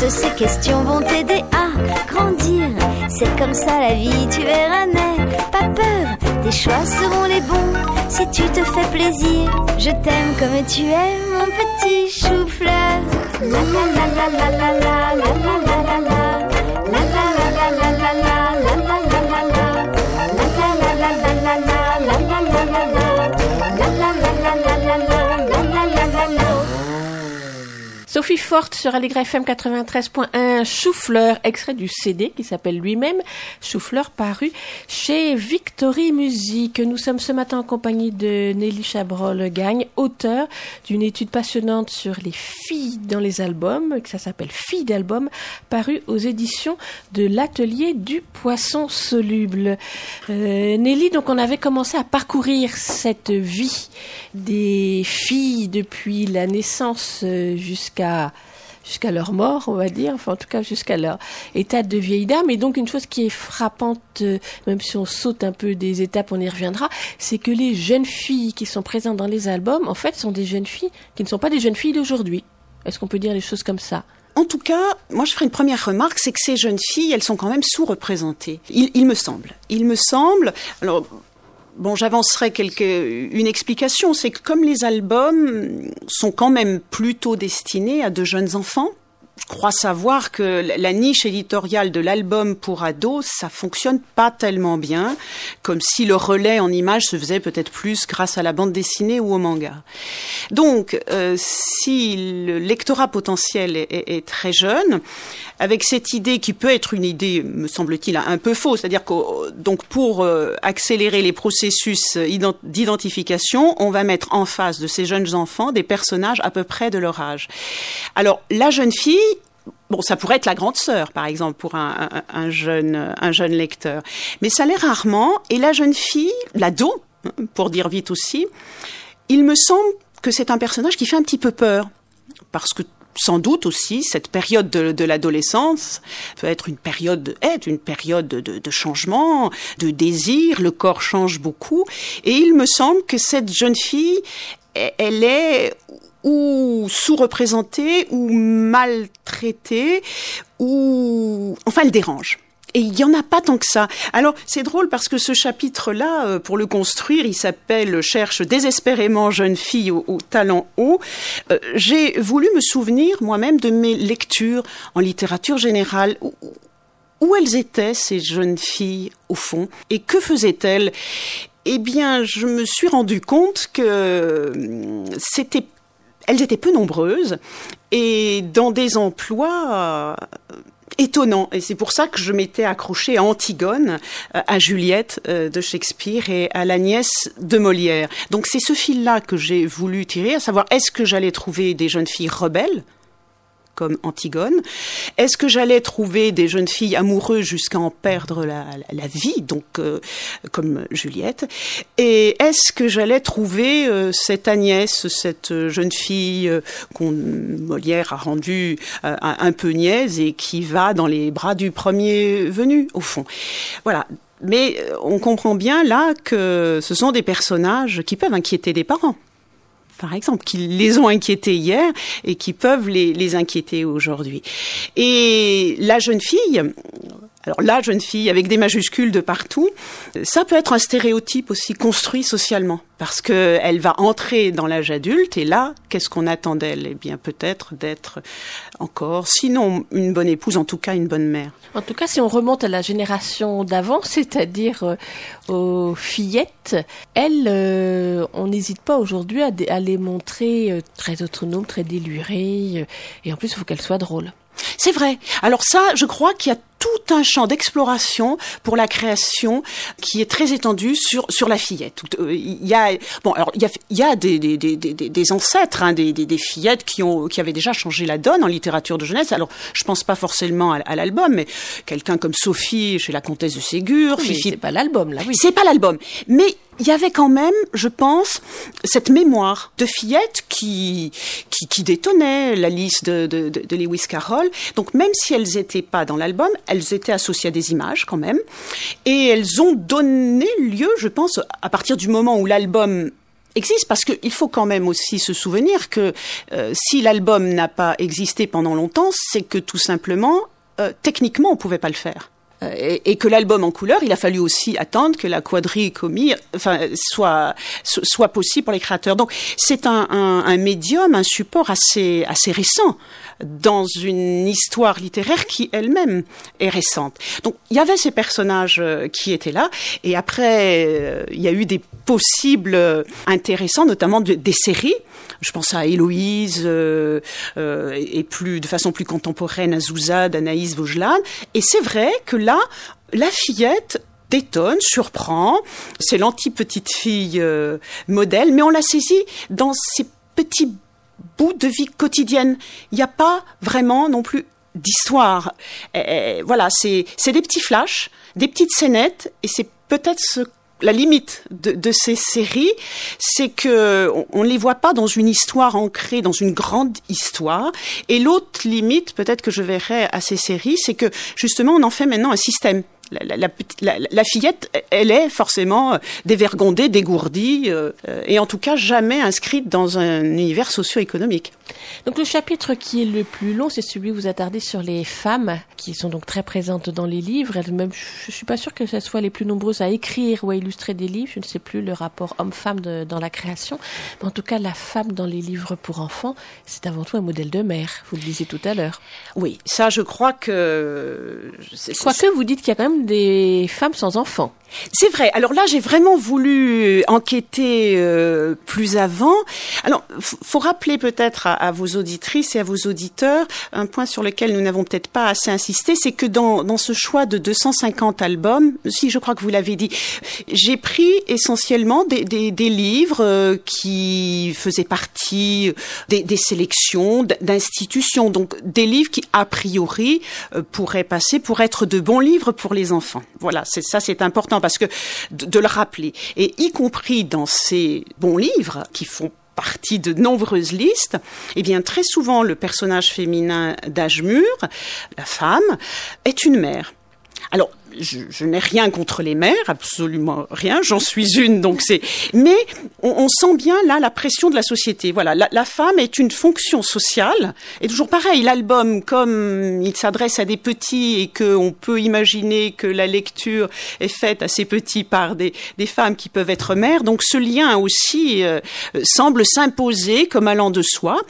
ces questions vont t'aider à grandir. C'est comme ça la vie, tu verras, n'aie pas peur. Tes choix seront les bons si tu te fais plaisir. Je t'aime comme tu es, mon petit chou-fleur. La la. La Sophie Forte sur Allegre FM 93.1, Choufleur, extrait du CD qui s'appelle lui-même Choufleur, paru chez Victory Music. Nous sommes ce matin en compagnie de Nelly Chabrol-Gagne, auteur d'une étude passionnante sur les filles dans les albums, que ça s'appelle Filles d'album, paru aux éditions de l'Atelier du Poisson Soluble. Euh, Nelly, donc on avait commencé à parcourir cette vie des filles depuis la naissance euh, jusqu'à leur mort, on va dire, enfin en tout cas jusqu'à leur état de vieille dame. Et donc une chose qui est frappante, euh, même si on saute un peu des étapes, on y reviendra, c'est que les jeunes filles qui sont présentes dans les albums, en fait, sont des jeunes filles qui ne sont pas des jeunes filles d'aujourd'hui. Est-ce qu'on peut dire les choses comme ça? En tout cas, moi je ferai une première remarque, c'est que ces jeunes filles, elles sont quand même sous-représentées. Il, il me semble. Il me semble. Alors. Bon, j'avancerai une explication, c'est que comme les albums sont quand même plutôt destinés à de jeunes enfants, crois savoir que la niche éditoriale de l'album pour ados, ça fonctionne pas tellement bien, comme si le relais en image se faisait peut-être plus grâce à la bande dessinée ou au manga. Donc, euh, si le lectorat potentiel est, est, très jeune, avec cette idée qui peut être une idée, me semble-t-il, un peu fausse, c'est-à-dire que donc pour euh, accélérer les processus d'identification, on va mettre en face de ces jeunes enfants des personnages à peu près de leur âge. Alors, la jeune fille Bon, ça pourrait être la grande sœur, par exemple, pour un, un, un, jeune, un jeune lecteur. Mais ça l'est rarement. Et la jeune fille, l'ado, pour dire vite aussi, il me semble que c'est un personnage qui fait un petit peu peur. Parce que sans doute aussi cette période de, l'adolescence peut être une période est une période de, de, changement, de désir. Le corps change beaucoup, et il me semble que cette jeune fille, elle est ou sous-représentée ou maltraitée ou enfin elle dérange. Et il y en a pas tant que ça. Alors c'est drôle parce que ce chapitre-là, euh, pour le construire, il s'appelle Cherche désespérément jeune fille au, talent haut. Euh, J'ai voulu me souvenir moi-même de mes lectures en littérature générale. Où, où elles étaient ces jeunes filles au fond? Et que faisaient-elles? Eh bien, je me suis rendu compte que hum, c'était elles étaient peu nombreuses et dans des emplois euh, étonnants. Et c'est pour ça que je m'étais accrochée à Antigone, euh, à Juliette euh, de Shakespeare et à la nièce de Molière. Donc c'est ce fil-là que j'ai voulu tirer, à savoir est-ce que j'allais trouver des jeunes filles rebelles comme Antigone. Est-ce que j'allais trouver des jeunes filles amoureuses jusqu'à en perdre la, vie, donc euh, comme Juliette? Et est-ce que j'allais trouver euh, cette Agnès, cette jeune fille euh, qu'on Molière a rendue euh, un, peu niaise et qui va dans les bras du premier venu, au fond? Voilà. Mais on comprend bien là que ce sont des personnages qui peuvent inquiéter des parents par exemple, qui les ont inquiétés hier et qui peuvent les, les inquiéter aujourd'hui. Et la jeune fille, alors la jeune fille avec des majuscules de partout, ça peut être un stéréotype aussi construit socialement parce que elle va entrer dans l'âge adulte et là, qu'est-ce qu'on attend d'elle? Eh bien, peut-être d'être encore, sinon une bonne épouse, en tout cas une bonne mère. En tout cas, si on remonte à la génération d'avant, c'est-à-dire euh, aux fillettes, elles, euh, on n'hésite pas aujourd'hui à, à, les montrer euh, très autonomes, très délurées, et en plus, il faut qu'elles soient drôles. C'est vrai. Alors ça, je crois qu'il y a tout un champ d'exploration pour la création qui est très étendu sur sur la fillette. Il y a bon alors il y a, il y a des, des, des, des, des ancêtres hein, des, des, des, fillettes qui ont qui avaient déjà changé la donne en littérature de jeunesse. Alors je pense pas forcément à, à l'album, mais quelqu'un comme Sophie chez la comtesse de Ségur, oui, Fifi. C'est pas l'album là. Oui. C'est pas l'album, mais il y avait quand même, je pense, cette mémoire de fillettes qui, qui, qui détonnaient la liste de, de, de, Lewis Carroll. Donc même si elles n'étaient pas dans l'album, elles étaient associées à des images quand même. Et elles ont donné lieu, je pense, à partir du moment où l'album existe parce qu'il faut quand même aussi se souvenir que euh, si l'album n'a pas existé pendant longtemps, c'est que tout simplement, euh, techniquement, on pouvait pas le faire et, et, que l'album en couleur, il a fallu aussi attendre que la quadricomie enfin, soit, soit possible pour les créateurs. Donc c'est un, un, un, médium, un support assez, assez récent dans une histoire littéraire qui elle-même est récente. Donc il y avait ces personnages euh, qui étaient là, et après euh, il y a eu des possibles intéressants, notamment de, des séries. Je pense à Héloïse euh, euh, et plus de façon plus contemporaine à Zouzade, Anaïs Vaugelan. Et c'est vrai que là, la fillette détonne, surprend. C'est l'anti-petite fille euh, modèle, mais on l'a saisit dans ces petits bouts de vie quotidienne. Il n'y a pas vraiment non plus d'histoire. voilà, c'est des petits flashs, des petites scénettes, et c'est peut-être ce la limite de, ces séries, c'est que on ne les voit pas dans une histoire ancrée, dans une grande histoire. Et l'autre limite, peut-être que je verrai à ces séries, c'est que justement on en fait maintenant un système la, la, la, la, fillette, elle est forcément dévergondée, dégourdie, euh, et en tout cas jamais inscrite dans un univers socio-économique. Donc le chapitre qui est le plus long, c'est celui où vous attardez sur les femmes, qui sont donc très présentes dans les livres. Je suis pas sûre que ce soit les plus nombreuses à écrire ou à illustrer des livres. Je ne sais plus le rapport homme-femme dans la création. Mais en tout cas, la femme dans les livres pour enfants, c'est avant tout un modèle de mère. Vous le disiez tout à l'heure. Oui, ça, je crois que... Quoique vous dites qu'il y a quand même des femmes sans enfants. C'est vrai. Alors là, j'ai vraiment voulu enquêter euh, plus avant. Alors, faut rappeler peut-être à, vos auditrices et à vos auditeurs un point sur lequel nous n'avons peut-être pas assez insisté, c'est que dans, ce choix de 250 albums, si je crois que vous l'avez dit, j'ai pris essentiellement des, livres euh, qui faisaient partie des, sélections d'institutions, donc des livres qui a priori euh, pourraient passer pour être de bons livres pour les enfants. Voilà, c'est ça, c'est important parce que de, de, le rappeler, et y compris dans ces bons livres qui font partie de nombreuses listes, eh bien très souvent le personnage féminin d'âge mûr, la femme, est une mère. Alors je, je n'ai rien contre les mères, absolument rien. J'en suis une, donc c'est. Mais on, on sent bien là la pression de la société. Voilà, la, la femme est une fonction sociale. Et toujours pareil, l'album, comme il s'adresse à des petits et que on peut imaginer que la lecture est faite à ces petits par des, des femmes qui peuvent être mères, donc ce lien aussi euh, semble s'imposer comme allant de soi.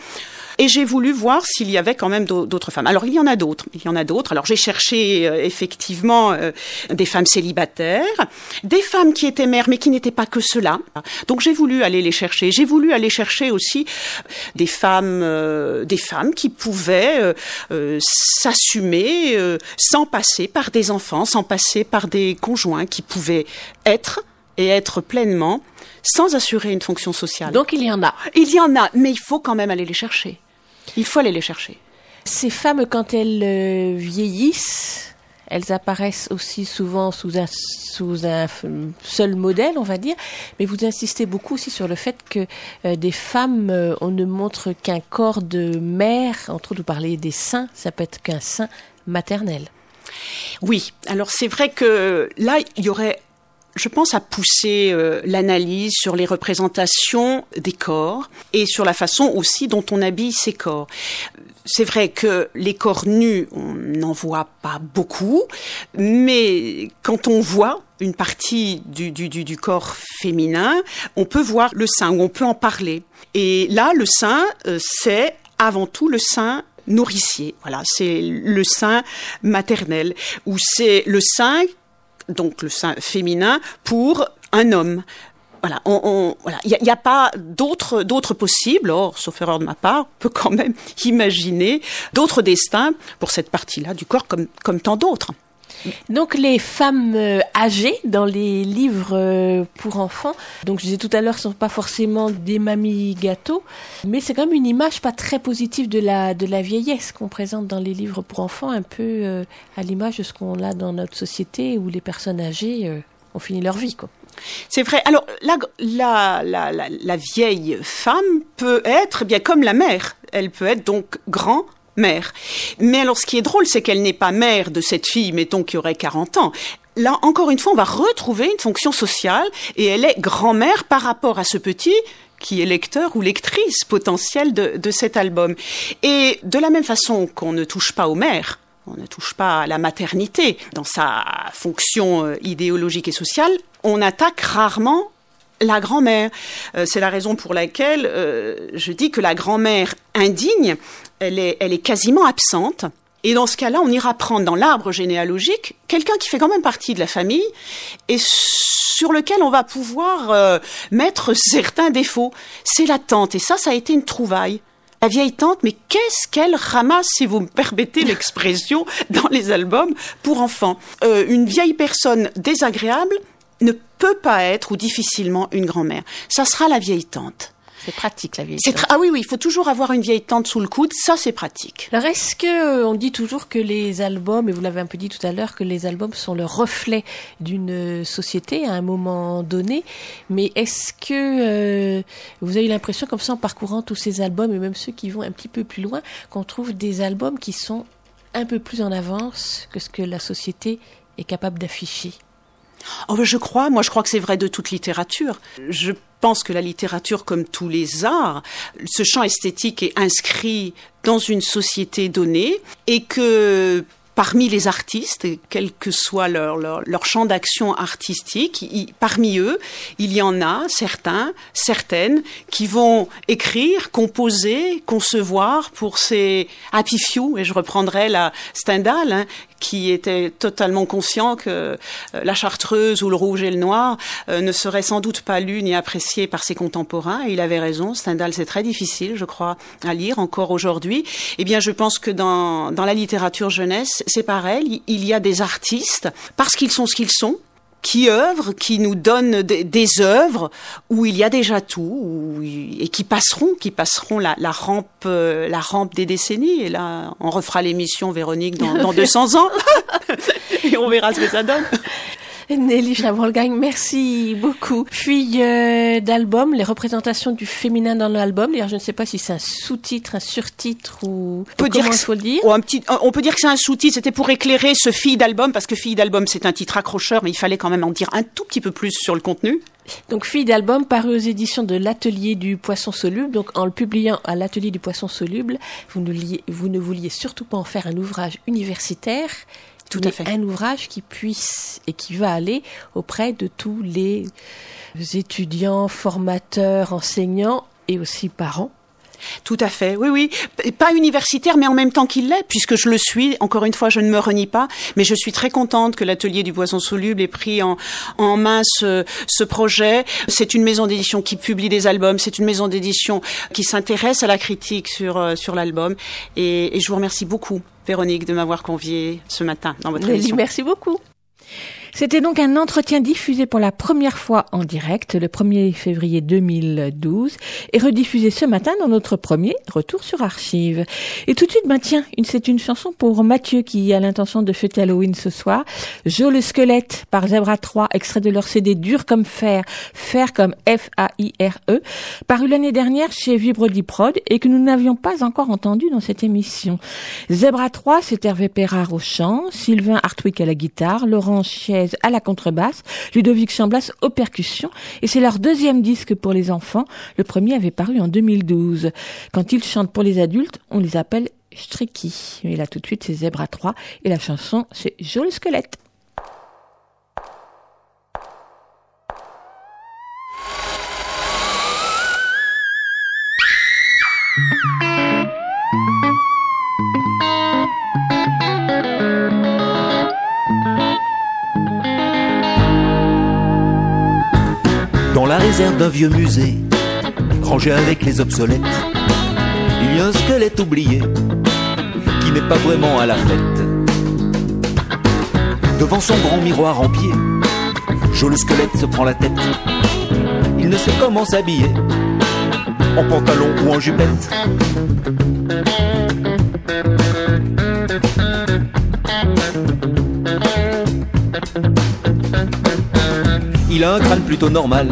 Et j'ai voulu voir s'il y avait quand même d'au- d'autres femmes. Alors il y en a d'autres. Il y en a d'autres. Alors j'ai cherché euh, effectivement euh, des femmes célibataires, des femmes qui étaient mères mais qui n'étaient pas que cela. Donc j'ai voulu aller les chercher. J'ai voulu aller chercher aussi des femmes, euh, des femmes qui pouvaient euh, euh, s'assumer euh, sans passer par des enfants, sans passer par des conjoints, qui pouvaient être et être pleinement sans assurer une fonction sociale. Donc il y en a. Il y en a, mais il faut quand même aller les chercher. Il faut aller les chercher. Ces femmes, quand elles euh, vieillissent, elles apparaissent aussi souvent sous un, sous un f- seul modèle, on va dire. Mais vous insistez beaucoup aussi sur le fait que euh, des femmes, euh, on ne montre qu'un corps de mère. Entre autres, vous parlez des seins, ça peut être qu'un sein maternel. Oui, alors c'est vrai que là, il y aurait, je pense, à pousser euh, l'analyse sur les représentations des corps et sur la façon aussi dont on habille ces corps. C'est vrai que les corps nus, on n'en voit pas beaucoup, mais quand on voit une partie du, corps féminin, on peut voir le sein ou on peut en parler. Et là, le sein, euh, c'est avant tout le sein nourricier. Voilà, c'est le sein maternel ou c'est le sein, donc le sein féminin pour un homme. Voilà, il n'y a, pas d'autres possibles. Or, sauf erreur de ma part, on peut quand même <laughs> imaginer d'autres destins pour cette partie-là du corps, comme tant d'autres. Donc les femmes euh, âgées dans les livres euh, pour enfants, donc je disais tout à l'heure, sont pas forcément des mamies gâteaux, mais c'est quand même une image pas très positive de la de la vieillesse qu'on présente dans les livres pour enfants, un peu euh, à l'image de ce qu'on a dans notre société où les personnes âgées ont fini leur vie. C'est vrai. Alors, la, la, la, la, vieille femme peut être, bien comme la mère, elle peut être donc grand-mère. Mais alors, ce qui est drôle, c'est qu'elle n'est pas mère de cette fille, mettons, qui aurait 40 ans. Là, encore une fois, on va retrouver une fonction sociale et elle est grand-mère par rapport à ce petit qui est lecteur ou lectrice potentielle de, de cet album. Et de la même façon qu'on ne touche pas aux mères, on ne touche pas à la maternité dans sa fonction euh, idéologique et sociale, on attaque rarement la grand-mère. Euh, c'est la raison pour laquelle euh, je dis que la grand-mère indigne, elle est, quasiment absente. Et dans ce cas-là, on ira prendre dans l'arbre généalogique quelqu'un qui fait quand même partie de la famille et sur lequel on va pouvoir euh, mettre <laughs> certains défauts. C'est la tante. Et ça, ça a été une trouvaille. La vieille tante, mais qu'est-ce qu'elle ramasse, si vous me permettez l'expression, <laughs> dans les albums pour enfants? Euh, Une vieille personne désagréable ne peut pas être ou difficilement une grand-mère. Ça sera la vieille tante. C'est pratique la vieille. Tra- ah oui, oui, il faut toujours avoir une vieille tante sous le coude, ça c'est pratique. Alors est-ce que euh, on dit toujours que les albums, et vous l'avez un peu dit tout à l'heure, que les albums sont le reflet d'une société à un moment donné, mais est-ce que euh, vous avez l'impression, comme ça en parcourant tous ces albums, et même ceux qui vont un petit peu plus loin, qu'on trouve des albums qui sont un peu plus en avance que ce que la société est capable d'afficher? Oh, je crois, moi je crois que c'est vrai de toute littérature. Je pense que la littérature, comme tous les arts, ce champ esthétique est inscrit dans une société donnée et que parmi les artistes, quel que soit leur, champ d'action artistique, parmi eux, il y en a certains, certaines, qui vont écrire, composer, concevoir pour ces happy few, et je reprendrai la Stendhal, hein, qui était totalement conscient que euh, la chartreuse ou le rouge et le noir euh, ne seraient sans doute pas lus ni appréciés par ses contemporains. Et il avait raison. Stendhal, c'est très difficile, je crois, à lire encore aujourd'hui. Eh bien, je pense que dans, dans la littérature jeunesse, c'est pareil. Il y a des artistes, parce qu'ils sont ce qu'ils sont, qui œuvrent, qui nous donnent des, des œuvres où il y a déjà tout où, et qui passeront, qui passeront la, la rampe, euh, la rampe des décennies. Et là, on refera l'émission Véronique dans, dans <laughs> 200 ans et on verra ce que ça donne. Nelly Chabolgagne, merci beaucoup. Fille euh, d'album, les représentations du féminin dans l'album. D'ailleurs, je ne sais pas si c'est un sous-titre, un surtitre ou peut dire comment que il faut le dire. Oh, un petit, on peut dire que c'est un sous-titre. C'était pour éclairer ce fille d'album, parce que fille d'album, c'est un titre accrocheur, mais il fallait quand même en dire un tout petit peu plus sur le contenu. Donc, Fille d'album paru aux éditions de l'Atelier du Poisson Soluble. Donc, en le publiant à l'Atelier du Poisson Soluble, vous ne, liez- vous ne vouliez surtout pas en faire un ouvrage universitaire. Tout à fait. Un ouvrage qui puisse et qui va aller auprès de tous les étudiants, formateurs, enseignants et aussi parents. Tout à fait, oui, oui. Pas universitaire, mais en même temps qu'il l'est, puisque je le suis. Encore une fois, je ne me renie pas, mais je suis très contente que l'atelier du poisson soluble ait pris en, en main ce, ce projet. C'est une maison d'édition qui publie des albums, c'est une maison d'édition qui s'intéresse à la critique sur, euh, sur l'album. Et, et je vous remercie beaucoup, Véronique, de m'avoir conviée ce matin dans votre émission. merci beaucoup. C'était donc un entretien diffusé pour la première fois en direct le 1er février 2012 et rediffusé ce matin dans notre premier retour sur archive. Et tout de suite, ben tiens, c'est une chanson pour Mathieu qui a l'intention de fêter Halloween ce soir. Jo le squelette par Zebra 3, extrait de leur CD Dur comme fer, fer comme F-A-I-R-E, paru l'année dernière chez Vibrodi Prod et que nous n'avions pas encore entendu dans cette émission. Zebra 3, c'est Hervé Perrard au chant, Sylvain Hartwig à la guitare, Laurent À la contrebasse, Ludovic Chamblas aux percussions, et c'est leur deuxième disque pour les enfants. Le premier avait paru en 2012. Quand ils chantent pour les adultes, on les appelle Stricky. Et là tout de suite, c'est Zebra 3, et la chanson, c'est Joli Squelette. Réserve d'un vieux musée, rangé avec les obsolètes, il y a un squelette oublié qui n'est pas vraiment à la fête. Devant son grand miroir en pied, Jo le squelette se prend la tête. Il ne sait comment s'habiller, en pantalon ou en jupette. Il a un crâne plutôt normal,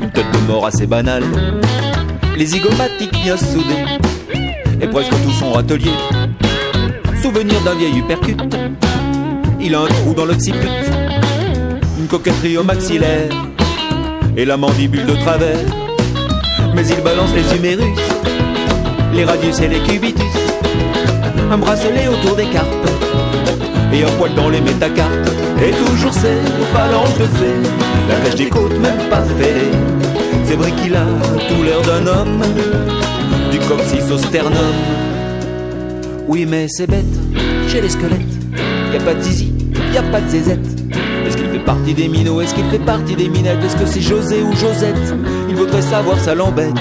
une tête de mort assez banale, les zygomatiques bien soudés, et presque tout son atelier. Souvenir d'un vieil uppercut, il a un trou dans l'occiput, une coquetterie au maxillaire, et la mandibule de travers. Mais il balance les humérus, les radius et les cubitus, un bracelet autour des carpes, et un poil dans les métacarpes. Et toujours ses phalanges de fée, la cage des côtes même pas fêlée. C'est vrai qu'il a tout l'air d'un homme, du coccyx au sternum. Oui, mais c'est bête, chez les squelettes, y a pas de zizi, y a pas de zézette. Est-ce qu'il fait partie des minots, est-ce qu'il fait partie des minettes, est-ce que c'est José ou Josette? Il voudrait savoir, ça l'embête.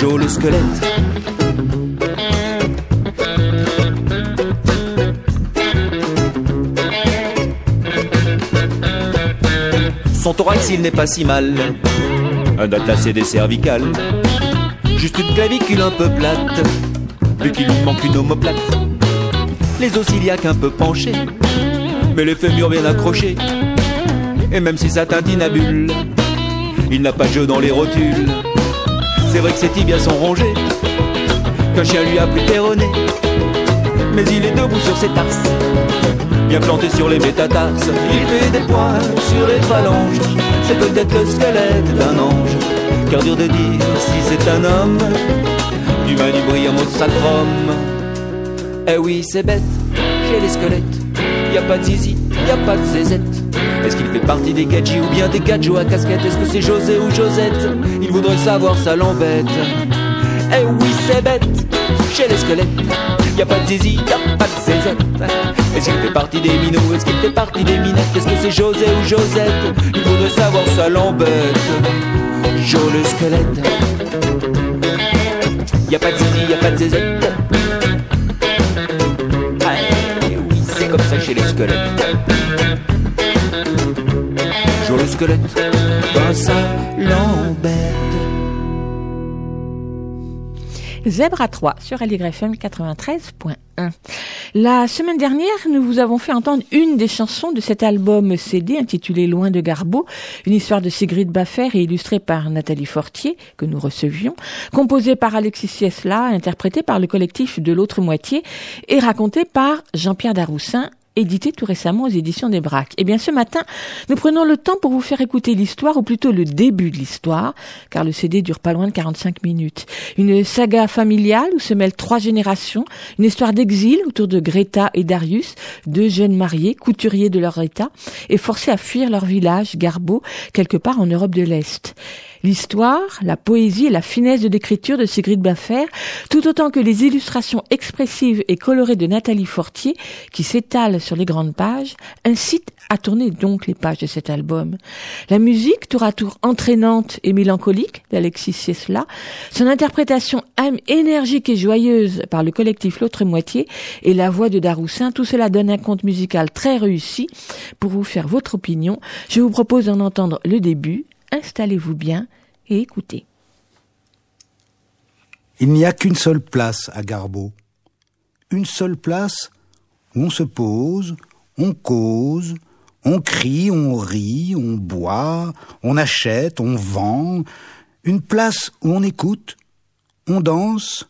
Jo le squelette. Son thorax il n'est pas si mal. Un atlas des cervicales. Juste une clavicule un peu plate. Vu qu'il lui manque une omoplate. Les os iliaques un peu penchés Mais les fémurs bien accrochés Et même si ça tintinabule Il n'a pas de jeu dans les rotules. C'est vrai que ses tibias sont rongés. Qu'un chien lui a plus terronné. Mais il est debout sur ses tarses bien planté sur les métatarses. Il fait des points sur les phalanges. C'est peut-être le squelette d'un ange. Car dur de dire si c'est un homme. Du manubrium au sacrum. Eh oui, c'est bête, chez les squelettes. Y a pas de zizi, y a pas de zézette. Est-ce qu'il fait partie des gadgets ou bien des gadgets à casquette? Est-ce que c'est José ou Josette? Il voudrait savoir, ça l'embête. Eh oui, c'est bête, chez les squelettes. Y a pas de zizi, y a pas de zézette. Est-ce qu'il fait partie des minots? Est-ce qu'il fait partie des minettes? Est-ce que c'est José ou Josette? Il voudrait savoir, ça l'embête. Jo le squelette. Y a pas de zizi, y a pas de zézette. Oui, c'est comme ça chez les squelettes. Jo le squelette. Ben ça l'embête. Zèbre à 3 sur LYFM 93.1. La semaine dernière, nous vous avons fait entendre une des chansons de cet album CD intitulé Loin de Garbeau, une histoire de Sigrid Baffer et illustrée par Nathalie Fortier, que nous recevions, composée par Alexis Siesla, interprétée par le collectif de l'autre moitié et racontée par Jean-Pierre Daroussin édité tout récemment aux éditions des Braques. Eh bien, ce matin, nous prenons le temps pour vous faire écouter l'histoire, ou plutôt le début de l'histoire, car le CD dure pas loin de 45 minutes. Une saga familiale où se mêlent trois générations, une histoire d'exil autour de Greta et Darius, deux jeunes mariés, couturiers de leur état, et forcés à fuir leur village, Garbeau, quelque part en Europe de l'Est. L'histoire, la poésie et la finesse de l'écriture de Sigrid Baffer, tout autant que les illustrations expressives et colorées de Nathalie Fortier, qui s'étalent sur les grandes pages, incitent à tourner donc les pages de cet album. La musique, tour à tour entraînante et mélancolique d'Alexis Sesla, son interprétation énergique et joyeuse par le collectif L'autre moitié et la voix de Daroussin, tout cela donne un conte musical très réussi. Pour vous faire votre opinion, je vous propose d'en entendre le début, installez-vous bien et écoutez. Il n'y a qu'une seule place à Garbeau. Une seule place où on se pose, on cause, on crie, on rit, on boit, on achète, on vend. Une place où on écoute, on danse,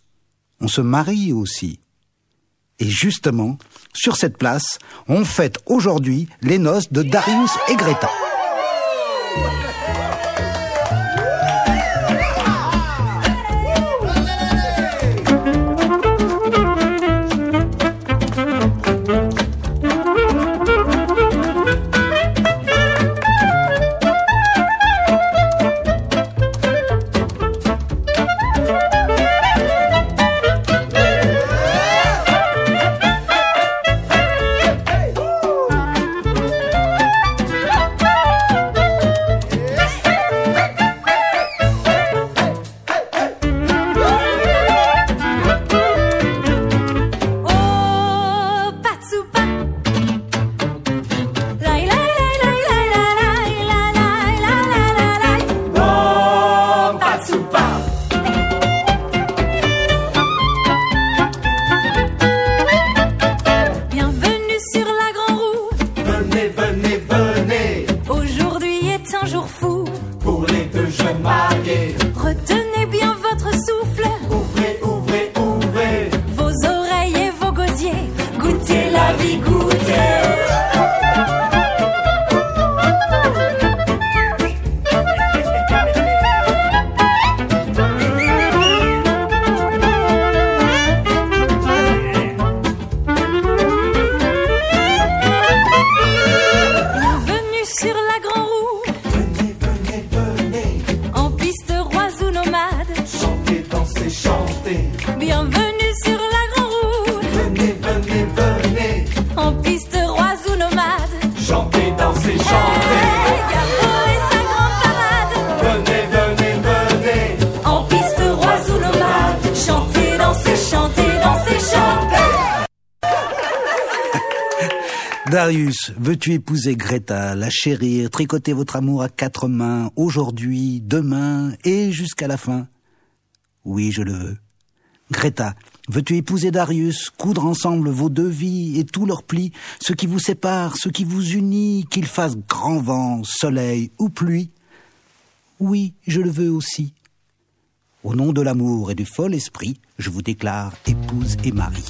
on se marie aussi. Et justement, sur cette place, on fête aujourd'hui les noces de Darius et Greta. Veux-tu épouser Greta, la chérir, tricoter votre amour à quatre mains, aujourd'hui, demain et jusqu'à la fin? Oui, je le veux. Greta, veux-tu épouser Darius, coudre ensemble vos deux vies et tous leurs plis, ce qui vous sépare, ce qui vous unit, qu'il fasse grand vent, soleil ou pluie? Oui, je le veux aussi. Au nom de l'amour et du fol esprit, je vous déclare épouse et mari.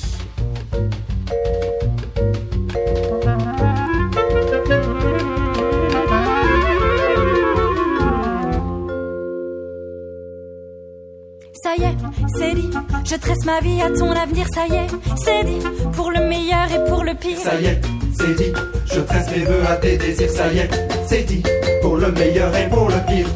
Ça y est, c'est dit. Je tresse ma vie à ton avenir, ça y est, c'est dit. Pour le meilleur et pour le pire. ça y est, c'est dit. Je tresse mes vœux à tes désirs, ça y est, c'est dit. Pour le meilleur et pour le pire.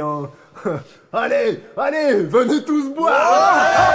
Hein. <laughs> allez, allez, venez tous boire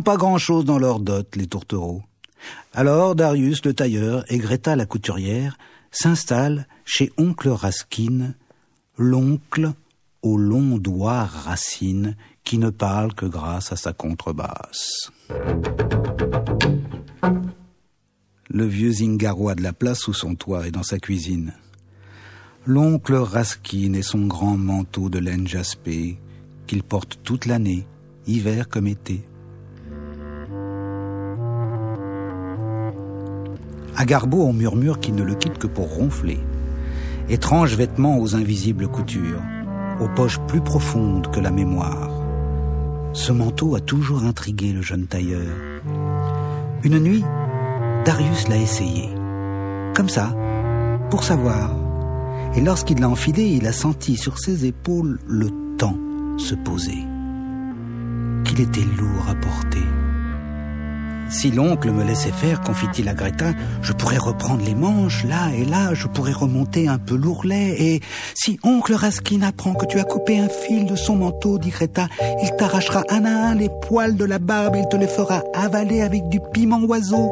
pas grand-chose dans leur dot, les tourtereaux. Alors Darius le tailleur et Greta la couturière s'installent chez oncle Raskin, l'oncle aux longs doigts racines qui ne parle que grâce à sa contrebasse. Le vieux zingarois de la place sous son toit et dans sa cuisine. L'oncle Raskin et son grand manteau de laine jaspée qu'il porte toute l'année, hiver comme été. À Garbeau, on murmure qu'il ne le quitte que pour ronfler. Étrange vêtement aux invisibles coutures, aux poches plus profondes que la mémoire. Ce manteau a toujours intrigué le jeune tailleur. Une nuit, Darius l'a essayé. Comme ça, pour savoir. Et lorsqu'il l'a enfilé, il a senti sur ses épaules le temps se poser. Qu'il était lourd à porter. Si l'oncle me laissait faire, confie-t-il à Greta, je pourrais reprendre les manches, là et là, je pourrais remonter un peu l'ourlet, et si oncle Raskin apprend que tu as coupé un fil de son manteau, dit Greta, il t'arrachera un à un les poils de la barbe et il te les fera avaler avec du piment oiseau.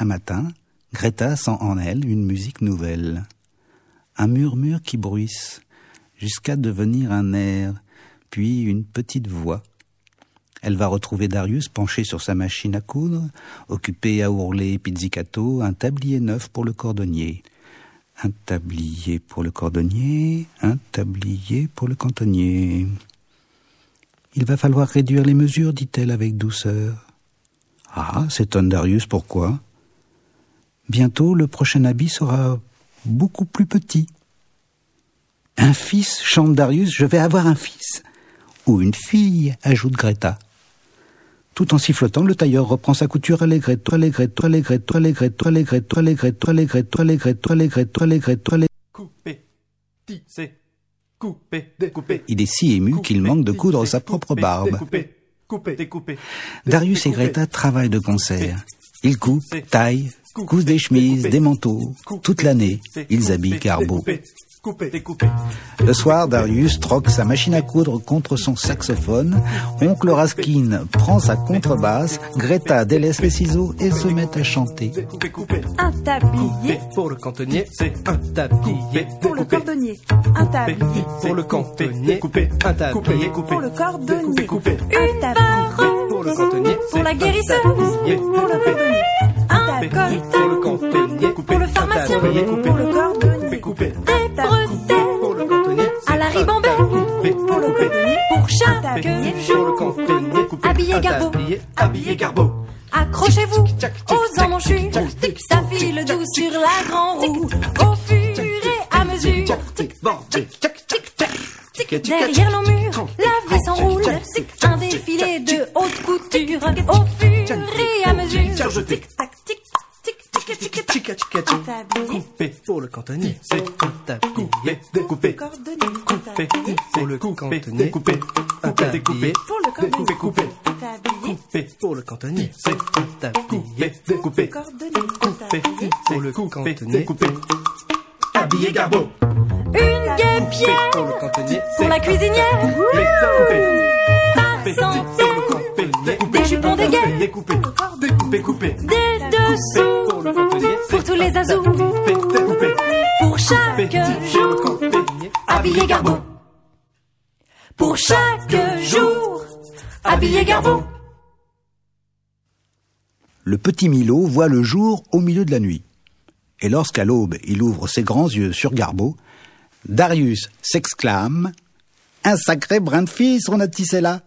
Un matin, Greta sent en elle une musique nouvelle. Un murmure qui bruisse, jusqu'à devenir un air, puis une petite voix. Elle va retrouver Darius penché sur sa machine à coudre, occupé à ourler pizzicato, un tablier neuf pour le cordonnier. Un tablier pour le cordonnier, un tablier pour le cantonnier. Il va falloir réduire les mesures, dit-elle avec douceur. Ah, s'étonne Darius, pourquoi? Bientôt, le prochain habit sera beaucoup plus petit. Un fils, chante Darius, je vais avoir un fils. Ou une fille, ajoute Greta. Tout en sifflotant, le tailleur reprend sa couture allégretto, allégretto, allégretto, allégretto, allégretto, allégretto, allégretto, allégretto, allégretto, allégretto, allégretto. Coupé, tissé, coupé, découpé. Il est si ému qu'il manque de coudre sa propre barbe. Coupé, découpé. Darius et Greta travaillent de concert. Ils coupent, taillent, cousent des chemises, des manteaux. Toute l'année, ils habillent découpé. Le soir, Darius troque sa machine à coudre contre son saxophone. Oncle Raskin prend sa contrebasse. Greta délaisse les ciseaux et se met à chanter. Un tablier Pour le cantonnier, c'est un tablier. pour le cordonnier. Un tablier Pour le cantonnier, coupé, un tablier, coupé. pour le cordonnier. coupé. Une le cantonnier, pour la guérisseuse. Pour le. Un Pour le cantonnier, pour le pharmacien. Pour le cordonnier. Des bretelles Pour le cantonnier, à la ribambelle. Pour le cordonnier. Pour chaque Pour le jour. cantonnier. Habillé tablier, Habillé Garbeau. Accrochez-vous aux emmanchures, ça file doux sur la grande roue, au fur et à mesure. Derrière nos murs, la vie s'enroule, un défilé de haute couture, au fur et à mesure. Tic tac tic tic tic tic tic un tablier, Coupé pour le cantonnier, c'est tablier. Découpé, coupé pour le cantonnier, coupé. Un tablier, pour le cordonnier, coupé, coupé. Coupé pour le cantonnier, c'est tablier. Découpé, coupé pour le cantonnier, coupé. Habillé Garbeau. Une guêpière Pour pour la cuisinière, par centaines, des jupons des guêpes, Découpé, découpé, coupé. des dessous. Pour le cantonnier, pour tous les azous, pour chaque jour, habillé Garbeau. Pour chaque jour, habillé Garbeau. Le petit Milo voit le jour au milieu de la nuit. Et lorsqu'à l'aube il ouvre ses grands yeux sur Garbeau, Darius s'exclame Un sacré brin de fils on a tissé là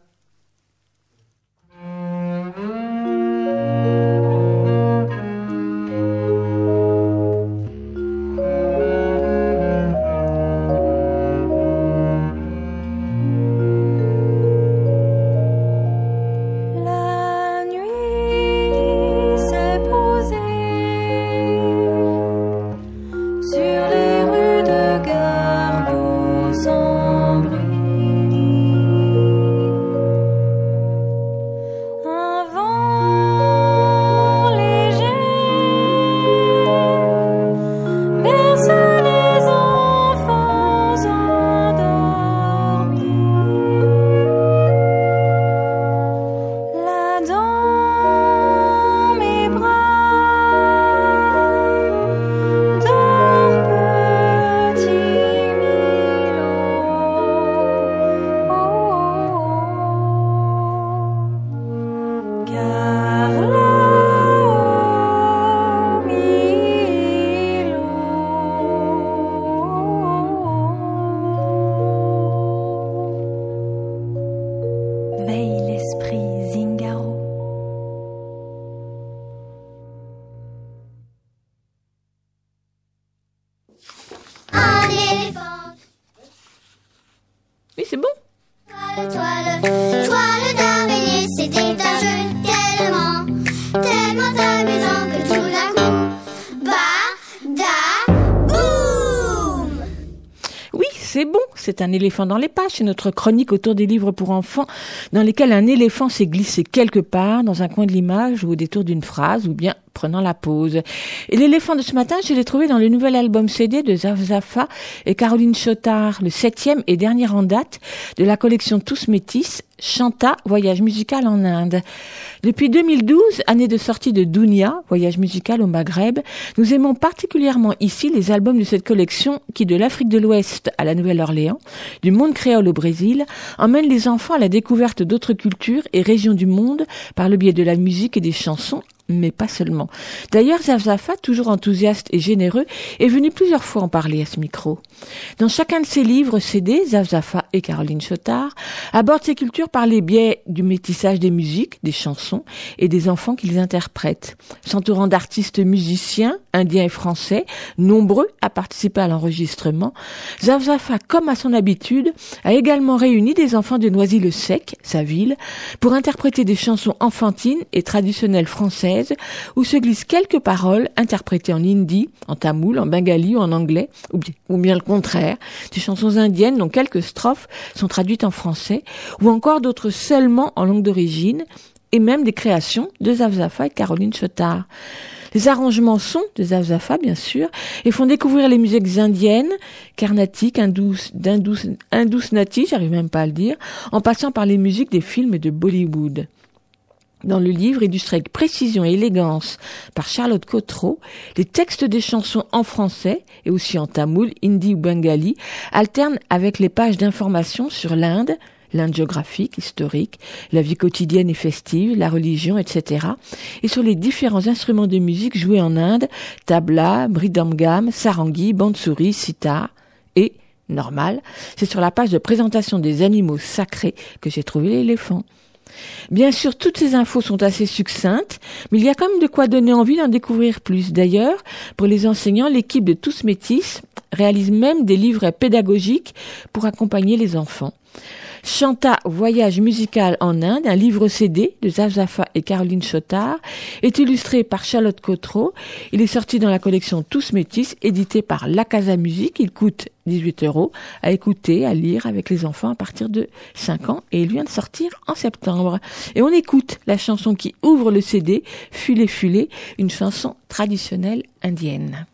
un éléphant dans les pages. C'est notre chronique autour des livres pour enfants dans lesquels un éléphant s'est glissé quelque part dans un coin de l'image ou au détour d'une phrase ou bien prenant la pause. Et l'éléphant de ce matin, je l'ai trouvé dans le nouvel album CD de Zaf Zafa et Caroline Chotard, le septième et dernier en date de la collection Tous Métis, Chanta, voyage musical en Inde. Depuis 2012, année de sortie de Dunia, voyage musical au Maghreb, nous aimons particulièrement ici les albums de cette collection qui, de l'Afrique de l'Ouest à la Nouvelle-Orléans, du monde créole au Brésil, emmène les enfants à la découverte d'autres cultures et régions du monde par le biais de la musique et des chansons mais pas seulement. D'ailleurs, Zafzafa, toujours enthousiaste et généreux, est venu plusieurs fois en parler à ce micro. Dans chacun de ses livres CD, Zafzafa et Caroline Chotard abordent ces cultures par les biais du métissage des musiques, des chansons et des enfants qu'ils interprètent. S'entourant d'artistes musiciens, indiens et français, nombreux à participer à l'enregistrement, Zafzafa, comme à son habitude, a également réuni des enfants de Noisy-le-Sec, sa ville, pour interpréter des chansons enfantines et traditionnelles françaises où se glissent quelques paroles interprétées en hindi, en tamoul, en bengali ou en anglais, ou bien, ou bien le contraire, des chansons indiennes dont quelques strophes sont traduites en français, ou encore d'autres seulement en langue d'origine, et même des créations de Zavzafa et Caroline Chotard. Les arrangements sont de Zavzafa, bien sûr, et font découvrir les musiques indiennes, carnatiques, hindous, nati, j'arrive même pas à le dire, en passant par les musiques des films de Bollywood. Dans le livre, illustré avec précision et élégance par Charlotte Cotreau, les textes des chansons en français et aussi en tamoul, hindi ou bengali alternent avec les pages d'informations sur l'Inde, l'Inde géographique, historique, la vie quotidienne et festive, la religion, etc. et sur les différents instruments de musique joués en Inde, tabla, bridangam, sarangi, bansuri, sitar et normal, c'est sur la page de présentation des animaux sacrés que j'ai trouvé l'éléphant. Bien sûr, toutes ces infos sont assez succinctes, mais il y a quand même de quoi donner envie d'en découvrir plus. D'ailleurs, pour les enseignants, l'équipe de Tous Métis réalise même des livres pédagogiques pour accompagner les enfants. Chanta Voyage musical en Inde, un livre CD de Zavzafa et Caroline Chotard, est illustré par Charlotte Cotreau. Il est sorti dans la collection Tous Métis, édité par La Casa Musique. Il coûte 18 euros à écouter, à lire avec les enfants à partir de 5 ans et il vient de sortir en septembre. Et on écoute la chanson qui ouvre le CD, Fulé Fulé, une chanson traditionnelle indienne.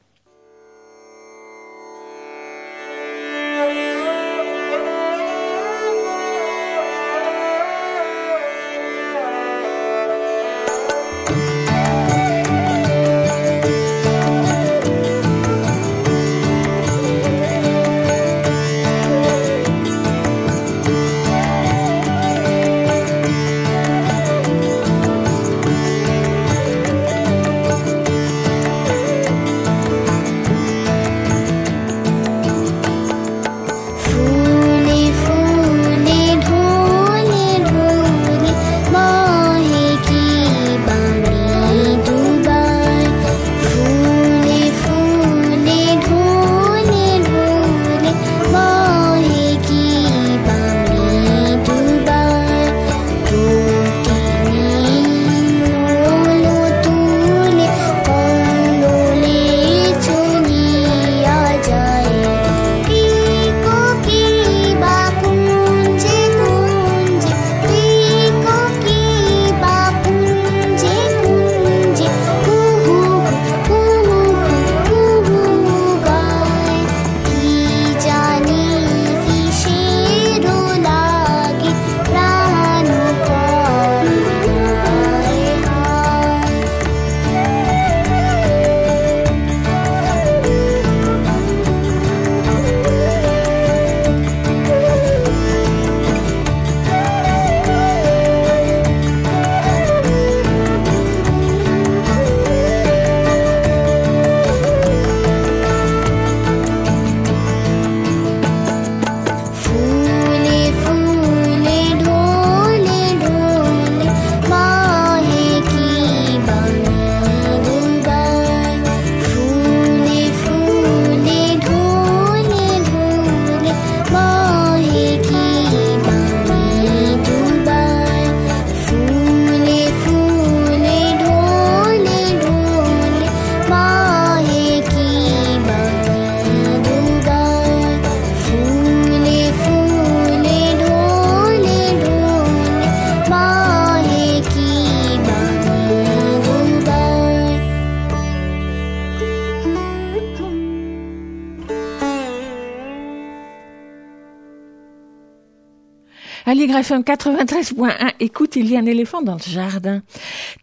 Allez, FM 93.1, écoute, il y a un éléphant dans le jardin.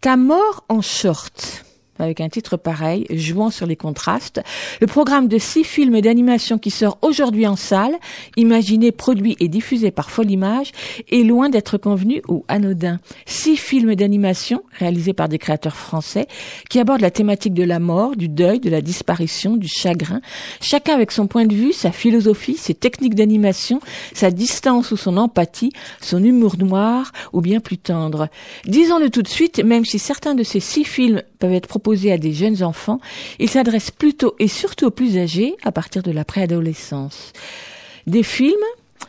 Ta mort en short avec un titre pareil, jouant sur les contrastes. Le programme de six films d'animation qui sort aujourd'hui en salle, imaginé, produit et diffusé par Folimage, est loin d'être convenu ou anodin. Six films d'animation réalisés par des créateurs français qui abordent la thématique de la mort, du deuil, de la disparition, du chagrin, chacun avec son point de vue, sa philosophie, ses techniques d'animation, sa distance ou son empathie, son humour noir ou bien plus tendre. Disons-le tout de suite, même si certains de ces six films peuvent être proposés à des jeunes enfants, ils s'adressent plutôt et surtout aux plus âgés à partir de la préadolescence. Des films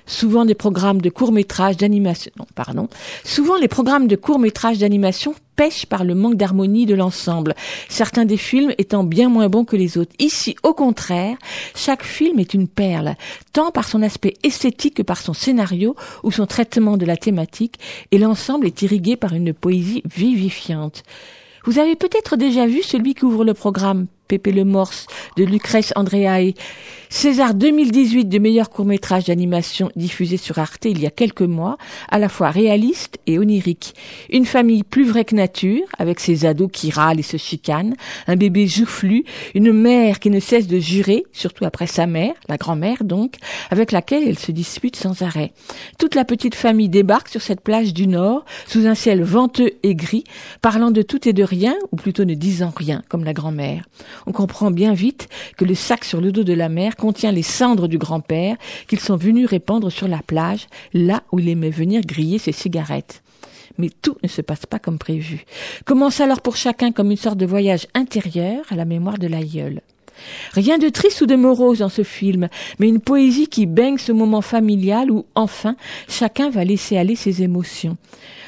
souvent des programmes de courts-métrages d'animation, non, pardon, souvent les programmes de courts-métrages d'animation pêchent par le manque d'harmonie de l'ensemble, certains des films étant bien moins bons que les autres. Ici, au contraire, chaque film est une perle, tant par son aspect esthétique que par son scénario ou son traitement de la thématique, et l'ensemble est irrigué par une poésie vivifiante. Vous avez peut-être déjà vu celui qui ouvre le programme Pépé le Morse de Lucrèce Andréae. César 2018 de meilleur court-métrage d'animation diffusé sur Arte il y a quelques mois, à la fois réaliste et onirique. Une famille plus vraie que nature, avec ses ados qui râlent et se chicanent, un bébé joufflu, une mère qui ne cesse de jurer, surtout après sa mère, la grand-mère donc, avec laquelle elle se dispute sans arrêt. Toute la petite famille débarque sur cette plage du Nord, sous un ciel venteux et gris, parlant de tout et de rien, ou plutôt ne disant rien, comme la grand-mère on comprend bien vite que le sac sur le dos de la mère contient les cendres du grand-père qu'ils sont venus répandre sur la plage, là où il aimait venir griller ses cigarettes. Mais tout ne se passe pas comme prévu. Commence alors pour chacun comme une sorte de voyage intérieur à la mémoire de l'aïeul. Rien de triste ou de morose dans ce film, mais une poésie qui baigne ce moment familial où, enfin, chacun va laisser aller ses émotions.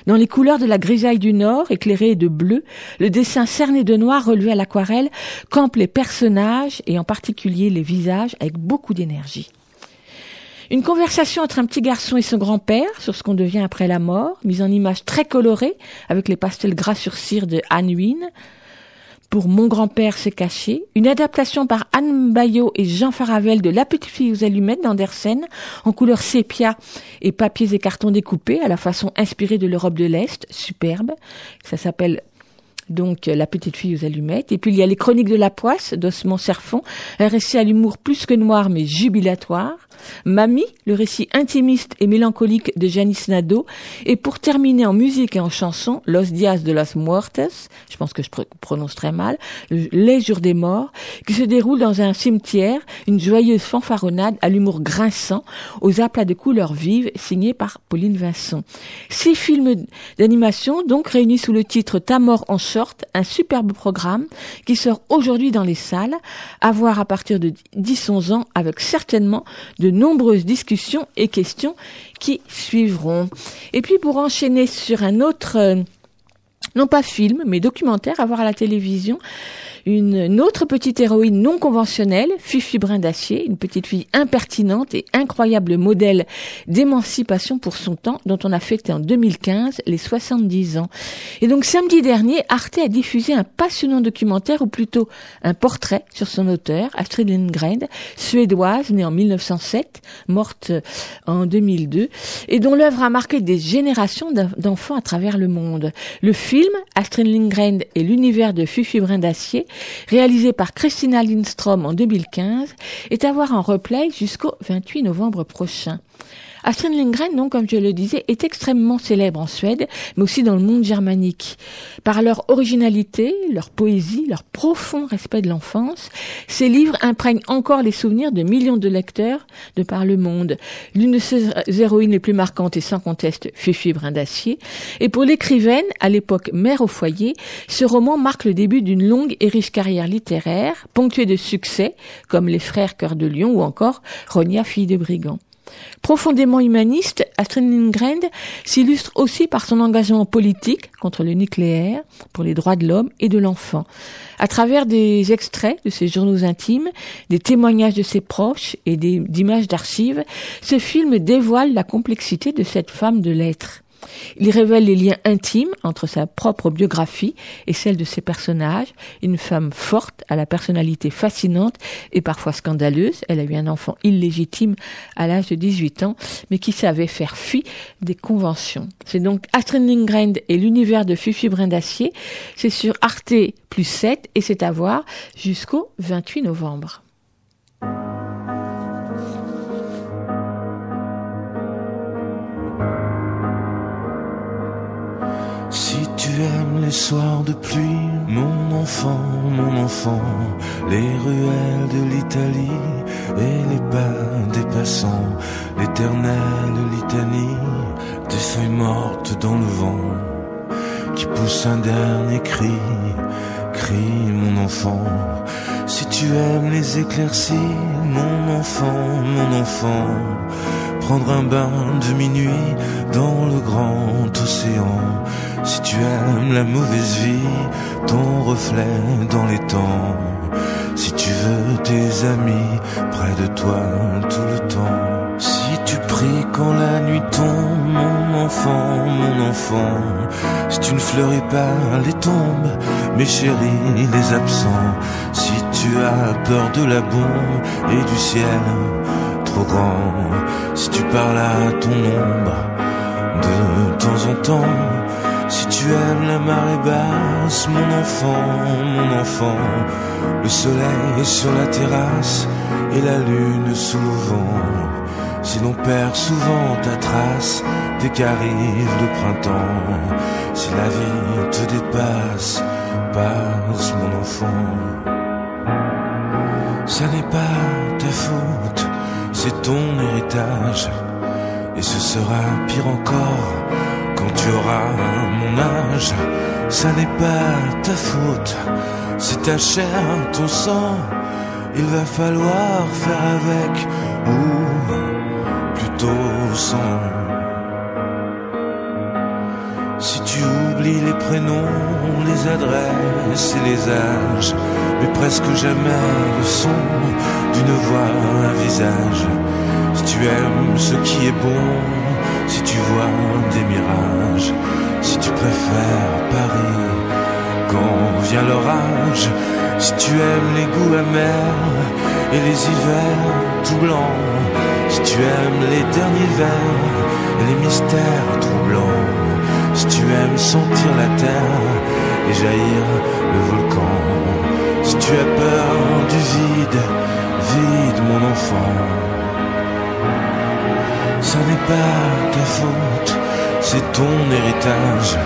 Dans les couleurs de la grisaille du Nord, éclairée de bleu, le dessin cerné de noir relevé à l'aquarelle campe les personnages et en particulier les visages avec beaucoup d'énergie. Une conversation entre un petit garçon et son grand-père sur ce qu'on devient après la mort, mise en image très colorée avec les pastels gras sur cire de Anne pour Mon grand-père s'est caché, une adaptation par Anne Bayot et Jean Faravel de La petite fille aux allumettes d'Andersen, en couleur sépia et papiers et cartons découpés à la façon inspirée de l'Europe de l'Est, superbe. Ça s'appelle donc La petite fille aux allumettes. Et puis il y a Les chroniques de la poisse d'Osmond Serfon, un récit à l'humour plus que noir mais jubilatoire. Mamie, le récit intimiste et mélancolique de Janice Nadeau. Et pour terminer en musique et en chanson, Los Dias de las Muertes, je pense que je prononce très mal, Les Jours des Morts, qui se déroule dans un cimetière, une joyeuse fanfaronnade à l'humour grinçant, aux aplats de couleurs vives, signé par Pauline Vincent. Six films d'animation, donc réunis sous le titre Ta mort en un superbe programme qui sort aujourd'hui dans les salles, à voir à partir de 10-11 ans, avec certainement de nombreuses discussions et questions qui suivront. Et puis pour enchaîner sur un autre, euh, non pas film, mais documentaire à voir à la télévision, une, autre petite héroïne non conventionnelle, Fifi Brin d'Acier, une petite fille impertinente et incroyable modèle d'émancipation pour son temps, dont on a fêté en 2015 les 70 ans. Et donc samedi dernier, Arte a diffusé un passionnant documentaire, ou plutôt un portrait sur son auteur, Astrid Lindgren, suédoise, née en 1907, morte en 2002, et dont l'œuvre a marqué des générations d'enfants à travers le monde. Le film, Astrid Lindgren et l'univers de Fifi Brin d'Acier, réalisé par Christina Lindstrom en 2015, est à voir en replay jusqu'au 28 novembre prochain. Astrid Lindgren, comme je le disais, est extrêmement célèbre en Suède, mais aussi dans le monde germanique. Par leur originalité, leur poésie, leur profond respect de l'enfance, ces livres imprègnent encore les souvenirs de millions de lecteurs de par le monde. L'une de ses héroïnes les plus marquantes est sans conteste Fifi Brin d'Acier. Et pour l'écrivaine, à l'époque mère au foyer, ce roman marque le début d'une longue et riche carrière littéraire, ponctuée de succès, comme Les Frères Cœur de Lion ou encore Ronia, fille de brigand. Profondément humaniste, Astrid Lindgren s'illustre aussi par son engagement politique contre le nucléaire, pour les droits de l'homme et de l'enfant. À travers des extraits de ses journaux intimes, des témoignages de ses proches et d'images d'archives, ce film dévoile la complexité de cette femme de lettres. Il révèle les liens intimes entre sa propre biographie et celle de ses personnages. Une femme forte, à la personnalité fascinante et parfois scandaleuse. Elle a eu un enfant illégitime à l'âge de 18 ans, mais qui savait faire fi des conventions. C'est donc Astrid Lindgren et l'univers de Fifi Brin d'Acier. C'est sur Arte plus 7 et c'est à voir jusqu'au 28 novembre. Si tu aimes les soirs de pluie, mon enfant, mon enfant, les ruelles de l'Italie et les pas des passants, l'éternelle litanie des feuilles mortes dans le vent, qui pousse un dernier cri, cri mon enfant. Si tu aimes les éclaircies, mon enfant, mon enfant, prendre un bain de minuit dans le grand océan. Si tu aimes la mauvaise vie, ton reflet dans les temps. Si tu veux tes amis près de toi tout le temps. Si tu pries quand la nuit tombe, enfant, mon enfant. Si tu ne fleuris pas les tombes, mes chéris, les absents. Si tu as peur de la bombe et du ciel trop grand. Si tu parles à ton ombre de temps en temps. Si tu aimes la marée basse, mon enfant, mon enfant, le soleil sur la terrasse et la lune sous le vent. Si l'on perd souvent ta trace dès qu'arrive le printemps, si la vie te dépasse, passe mon enfant. Ça n'est pas ta faute, c'est ton héritage. Et ce sera pire encore quand tu auras mon âge. Ça n'est pas ta faute, c'est ta chair, ton sang. Il va falloir faire avec, Si tu oublies les prénoms, les adresses et les âges, mais presque jamais le son d'une voix, un visage. Si tu aimes ce qui est bon, si tu vois des mirages, si tu préfères Paris quand vient l'orage, si tu aimes les goûts amers et les hivers tout blancs, si tu aimes les derniers vers les mystères troublants, si tu aimes sentir la terre et jaillir le volcan, si tu as peur du vide, vide mon enfant. Ça n'est pas ta faute, c'est ton héritage.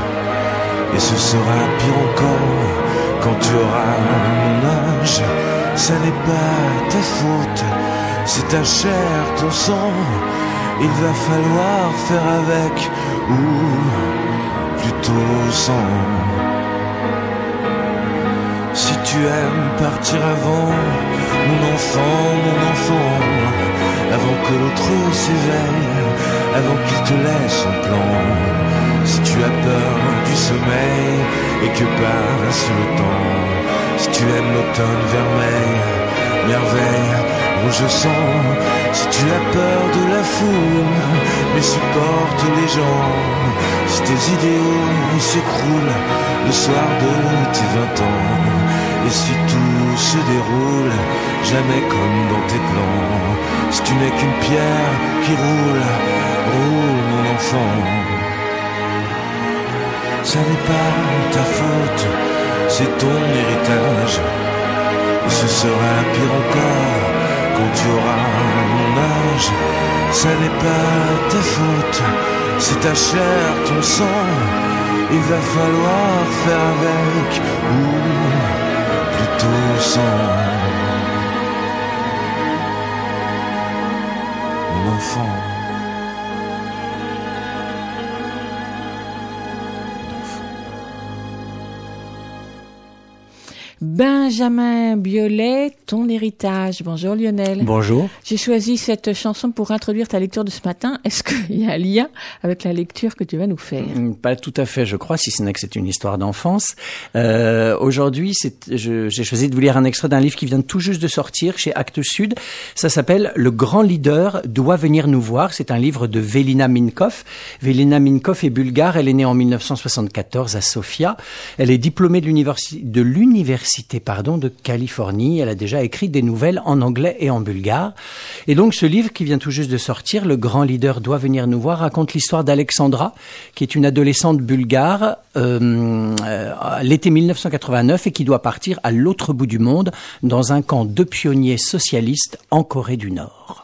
Et ce sera pire encore quand tu auras mon âge. Ça n'est pas ta faute, c'est ta chair, ton sang. Il va falloir faire avec, ou plutôt sans. Si tu aimes partir avant, mon enfant, mon enfant, avant que l'autre s'éveille, avant qu'il te laisse son plan. Si tu as peur du sommeil et que passe le temps, si tu aimes l'automne vermeil, merveille, rouge sang, si tu as peur de la foule, mais supporte les gens, si tes idéaux s'écroulent le soir de tes vingt ans, et si tout se déroule jamais comme dans tes plans, si tu n'es qu'une pierre qui roule, roule mon enfant. Ça n'est pas ta faute, c'est ton héritage. Et ce sera pire encore tu auras mon âge. Ça n'est pas ta faute, c'est ta chair, ton sang. Il va falloir faire avec, ou plutôt sans. Mon enfant. Benjamin Biolay, ton héritage. Bonjour Lionel. Bonjour. J'ai choisi cette chanson pour introduire ta lecture de ce matin. Est-ce qu'il y a un lien avec la lecture que tu vas nous faire? Pas tout à fait, je crois, si ce n'est que c'est une histoire d'enfance. Euh, Aujourd'hui, j'ai choisi de vous lire un extrait d'un livre qui vient tout juste de sortir chez Actes Sud. Ça s'appelle Le grand leader doit venir nous voir. C'est un livre de Velina Minkov. Velina Minkov est bulgare. Elle est née en 1974 à Sofia. Elle est diplômée de l'université de l'université de Californie. Elle a déjà écrit des nouvelles en anglais et en bulgare. Et donc ce livre qui vient tout juste de sortir, Le grand leader doit venir nous voir, raconte l'histoire d'Alexandra, qui est une adolescente bulgare euh, euh, l'été 1989 et qui doit partir à l'autre bout du monde dans un camp de pionniers socialistes en Corée du Nord.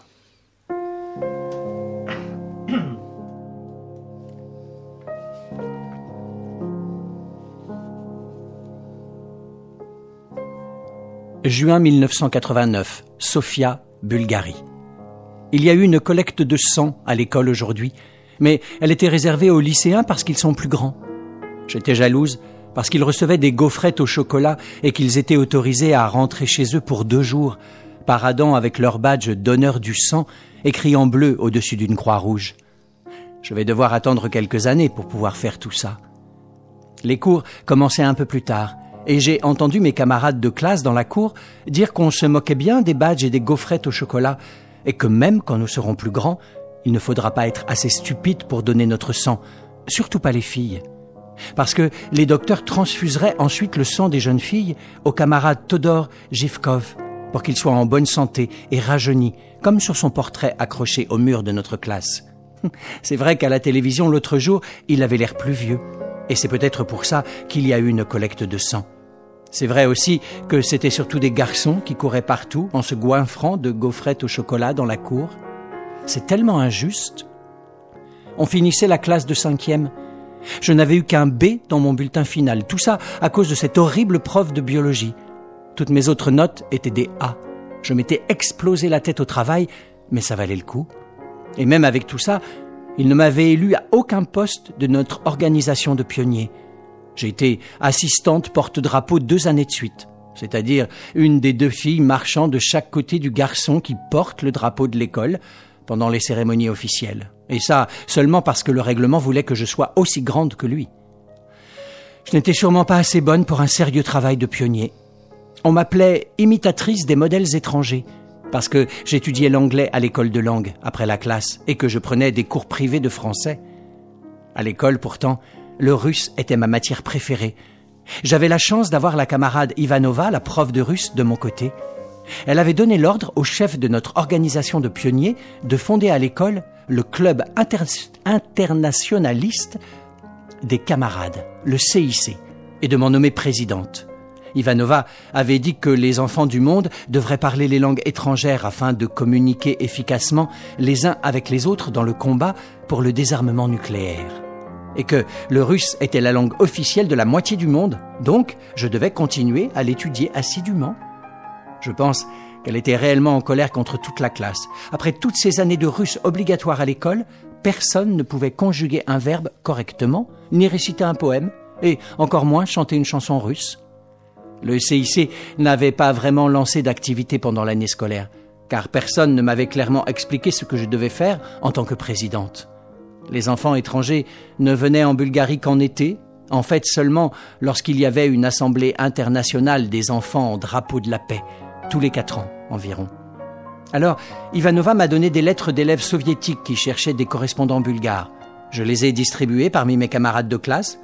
Juin 1989, Sofia, Bulgarie. Il y a eu une collecte de sang à l'école aujourd'hui, mais elle était réservée aux lycéens parce qu'ils sont plus grands. J'étais jalouse parce qu'ils recevaient des gaufrettes au chocolat et qu'ils étaient autorisés à rentrer chez eux pour deux jours, paradant avec leur badge donneur du sang écrit en bleu au-dessus d'une croix rouge. Je vais devoir attendre quelques années pour pouvoir faire tout ça. Les cours commençaient un peu plus tard, et j'ai entendu mes camarades de classe dans la cour dire qu'on se moquait bien des badges et des gaufrettes au chocolat, et que même quand nous serons plus grands, il ne faudra pas être assez stupide pour donner notre sang, surtout pas les filles. Parce que les docteurs transfuseraient ensuite le sang des jeunes filles au camarade Todor Givkov pour qu'il soit en bonne santé et rajeuni, comme sur son portrait accroché au mur de notre classe. <laughs> C'est vrai qu'à la télévision l'autre jour, il avait l'air plus vieux. Et c'est peut-être pour ça qu'il y a eu une collecte de sang. C'est vrai aussi que c'était surtout des garçons qui couraient partout en se goinfrant de gaufrettes au chocolat dans la cour. C'est tellement injuste. On finissait la classe de cinquième. Je n'avais eu qu'un B dans mon bulletin final. Tout ça à cause de cette horrible prof de biologie. Toutes mes autres notes étaient des A. Je m'étais explosé la tête au travail, mais ça valait le coup. Et même avec tout ça, il ne m'avait élu à aucun poste de notre organisation de pionniers. J'ai été assistante porte-drapeau deux années de suite, c'est-à-dire une des deux filles marchant de chaque côté du garçon qui porte le drapeau de l'école pendant les cérémonies officielles. Et ça seulement parce que le règlement voulait que je sois aussi grande que lui. Je n'étais sûrement pas assez bonne pour un sérieux travail de pionnier. On m'appelait imitatrice des modèles étrangers parce que j'étudiais l'anglais à l'école de langue après la classe et que je prenais des cours privés de français. À l'école, pourtant, le russe était ma matière préférée. J'avais la chance d'avoir la camarade Ivanova, la prof de russe, de mon côté. Elle avait donné l'ordre au chef de notre organisation de pionniers de fonder à l'école le club inter- internationaliste des camarades, le CIC, et de m'en nommer présidente. Ivanova avait dit que les enfants du monde devraient parler les langues étrangères afin de communiquer efficacement les uns avec les autres dans le combat pour le désarmement nucléaire. Et que le russe était la langue officielle de la moitié du monde, donc je devais continuer à l'étudier assidûment. Je pense qu'elle était réellement en colère contre toute la classe. Après toutes ces années de russe obligatoire à l'école, personne ne pouvait conjuguer un verbe correctement, ni réciter un poème, et encore moins chanter une chanson russe. Le CIC n'avait pas vraiment lancé d'activité pendant l'année scolaire, car personne ne m'avait clairement expliqué ce que je devais faire en tant que présidente. Les enfants étrangers ne venaient en Bulgarie qu'en été, en fait seulement lorsqu'il y avait une assemblée internationale des enfants en drapeau de la paix, tous les quatre ans environ. Alors, Ivanova m'a donné des lettres d'élèves soviétiques qui cherchaient des correspondants bulgares. Je les ai distribuées parmi mes camarades de classe,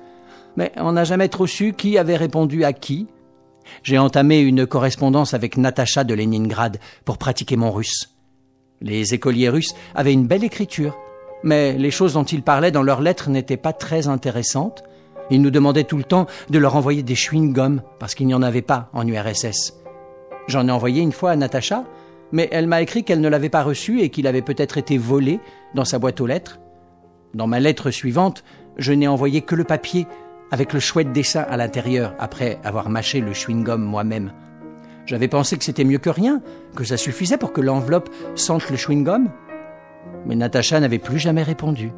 mais on n'a jamais trop su qui avait répondu à qui. J'ai entamé une correspondance avec Natacha de Leningrad pour pratiquer mon russe. Les écoliers russes avaient une belle écriture, mais les choses dont ils parlaient dans leurs lettres n'étaient pas très intéressantes. Ils nous demandaient tout le temps de leur envoyer des chewing-gums parce qu'il n'y en avait pas en URSS. J'en ai envoyé une fois à Natacha, mais elle m'a écrit qu'elle ne l'avait pas reçu et qu'il avait peut-être été volé dans sa boîte aux lettres. Dans ma lettre suivante, je n'ai envoyé que le papier avec le chouette dessin à l'intérieur après avoir mâché le chewing-gum moi-même. J'avais pensé que c'était mieux que rien, que ça suffisait pour que l'enveloppe sente le chewing-gum. Mais Natacha n'avait plus jamais répondu.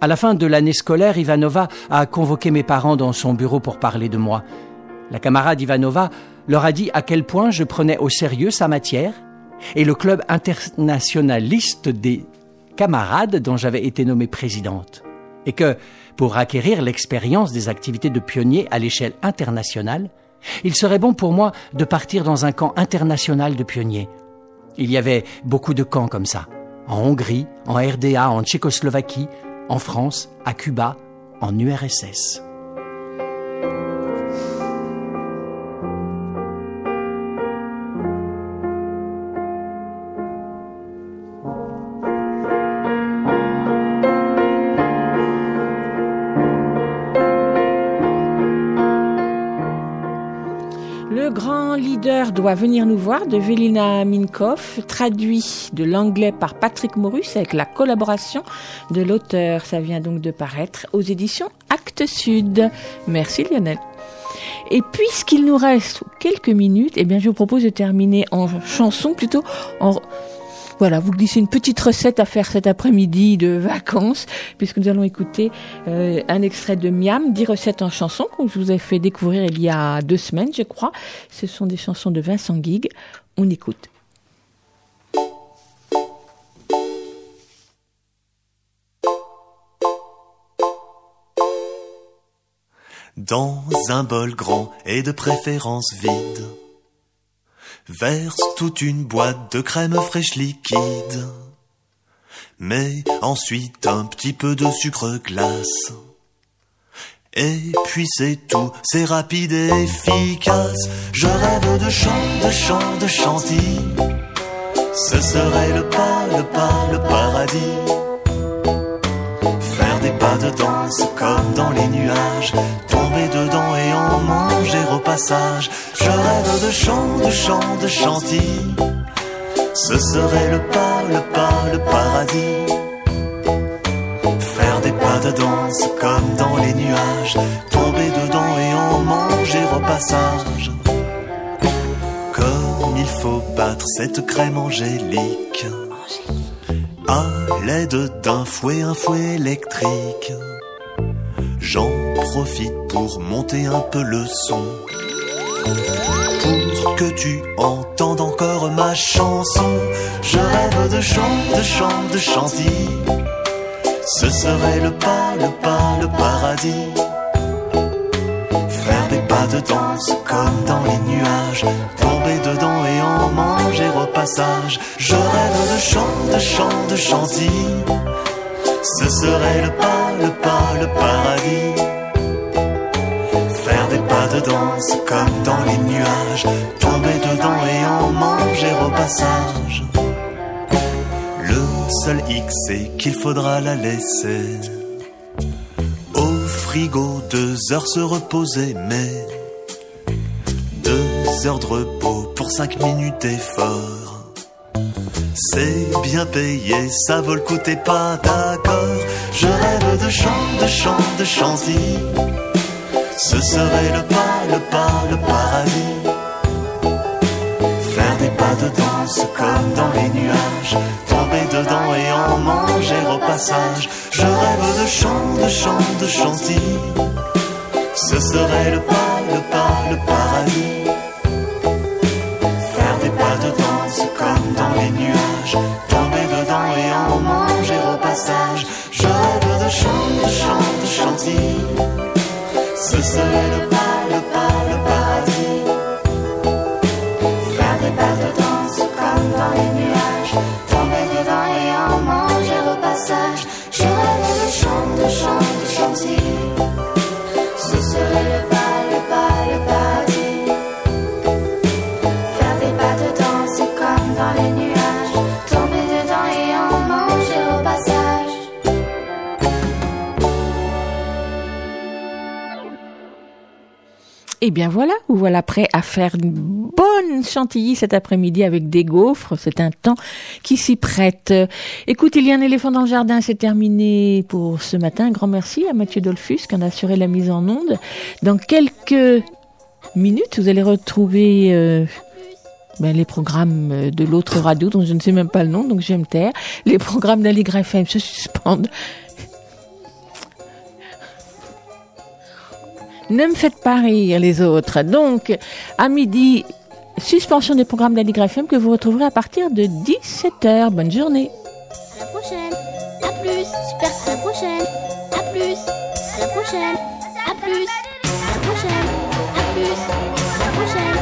À la fin de l'année scolaire, Ivanova a convoqué mes parents dans son bureau pour parler de moi. La camarade Ivanova leur a dit à quel point je prenais au sérieux sa matière et le club internationaliste des camarades dont j'avais été nommée présidente. Et que, pour acquérir l'expérience des activités de pionnier à l'échelle internationale, il serait bon pour moi de partir dans un camp international de pionniers. Il y avait beaucoup de camps comme ça. En Hongrie, en RDA, en Tchécoslovaquie, en France, à Cuba, en URSS. Doit venir nous voir de Velina Minkoff, traduit de l'anglais par Patrick Morus avec la collaboration de l'auteur. Ça vient donc de paraître aux éditions Actes Sud. Merci Lionel. Et puisqu'il nous reste quelques minutes, eh bien, je vous propose de terminer en chanson, plutôt en, voilà, vous glissez une petite recette à faire cet après-midi de vacances, puisque nous allons écouter euh, un extrait de Miam, 10 recettes en chanson, que je vous ai fait découvrir il y a deux semaines, je crois. Ce sont des chansons de Vincent Guigues. On écoute. Dans un bol grand et de préférence vide, verse toute une boîte de crème fraîche liquide. Mets ensuite un petit peu de sucre glace. Et puis c'est tout, c'est rapide et efficace. Je rêve de chant, de chant, de chantilly. Ce serait le pas, le pas, le paradis. Faire des pas de danse comme dans les nuages. Tomber dedans et en manger au passage. Je rêve de chant, de chant, de chantilly. Ce serait le pas, le pas, le paradis. Faire des pas de danse comme dans les nuages. Tomber dedans et en manger au passage. Comme il faut battre cette crème angélique. À l'aide d'un fouet, un fouet électrique. J'en profite pour monter un peu le son. Pour que tu entendes encore ma chanson. Je rêve de chant, de chant, de chantilly. Ce serait le pas, le pas, le paradis. Faire des pas de danse comme dans les nuages. Tomber dedans et en manger au passage. Je rêve de chant, de chant, de chantilly. Ce serait le pas, le pas, le paradis. Faire des pas de danse comme dans les nuages. Tomber dedans et en manger au passage. Le seul X c'est qu'il faudra la laisser. Au frigo, deux heures se reposer, mais deux heures de repos pour cinq minutes d'effort. C'est bien payé, ça vaut le coup, pas d'accord. Je rêve de chant, de chant, de chantilly. Ce serait le pas, le pas, le paradis. Faire des pas de danse comme dans les nuages. Tomber dedans et en manger au passage. Je rêve de chant, de chant, de chantilly. Ce serait le pas, le pas, le paradis. Faire des pas de danse comme dans les nuages. Tomber dedans et en manger au passage. Je rêve de chant, de chant, de chantilly. Ce serait Et bien voilà, vous voilà prêt à faire une bonne chantilly cet après-midi avec des gaufres. C'est un temps qui s'y prête. Écoute, il y a un éléphant dans le jardin, c'est terminé pour ce matin. Grand merci à Mathieu Dolphus qui en a assuré la mise en onde. Dans quelques minutes, vous allez retrouver euh, ben, les programmes de l'autre radio dont je ne sais même pas le nom, donc je vais me taire. Les programmes d'Allegre FM se suspendent. Ne me faites pas rire les autres. Donc, à midi, suspension des programmes d'Aligre FM que vous retrouverez à partir de 17h. Bonne journée. À la prochaine. À plus. Super. À la prochaine. À plus. À la prochaine. À plus. À la prochaine. À plus. À la prochaine.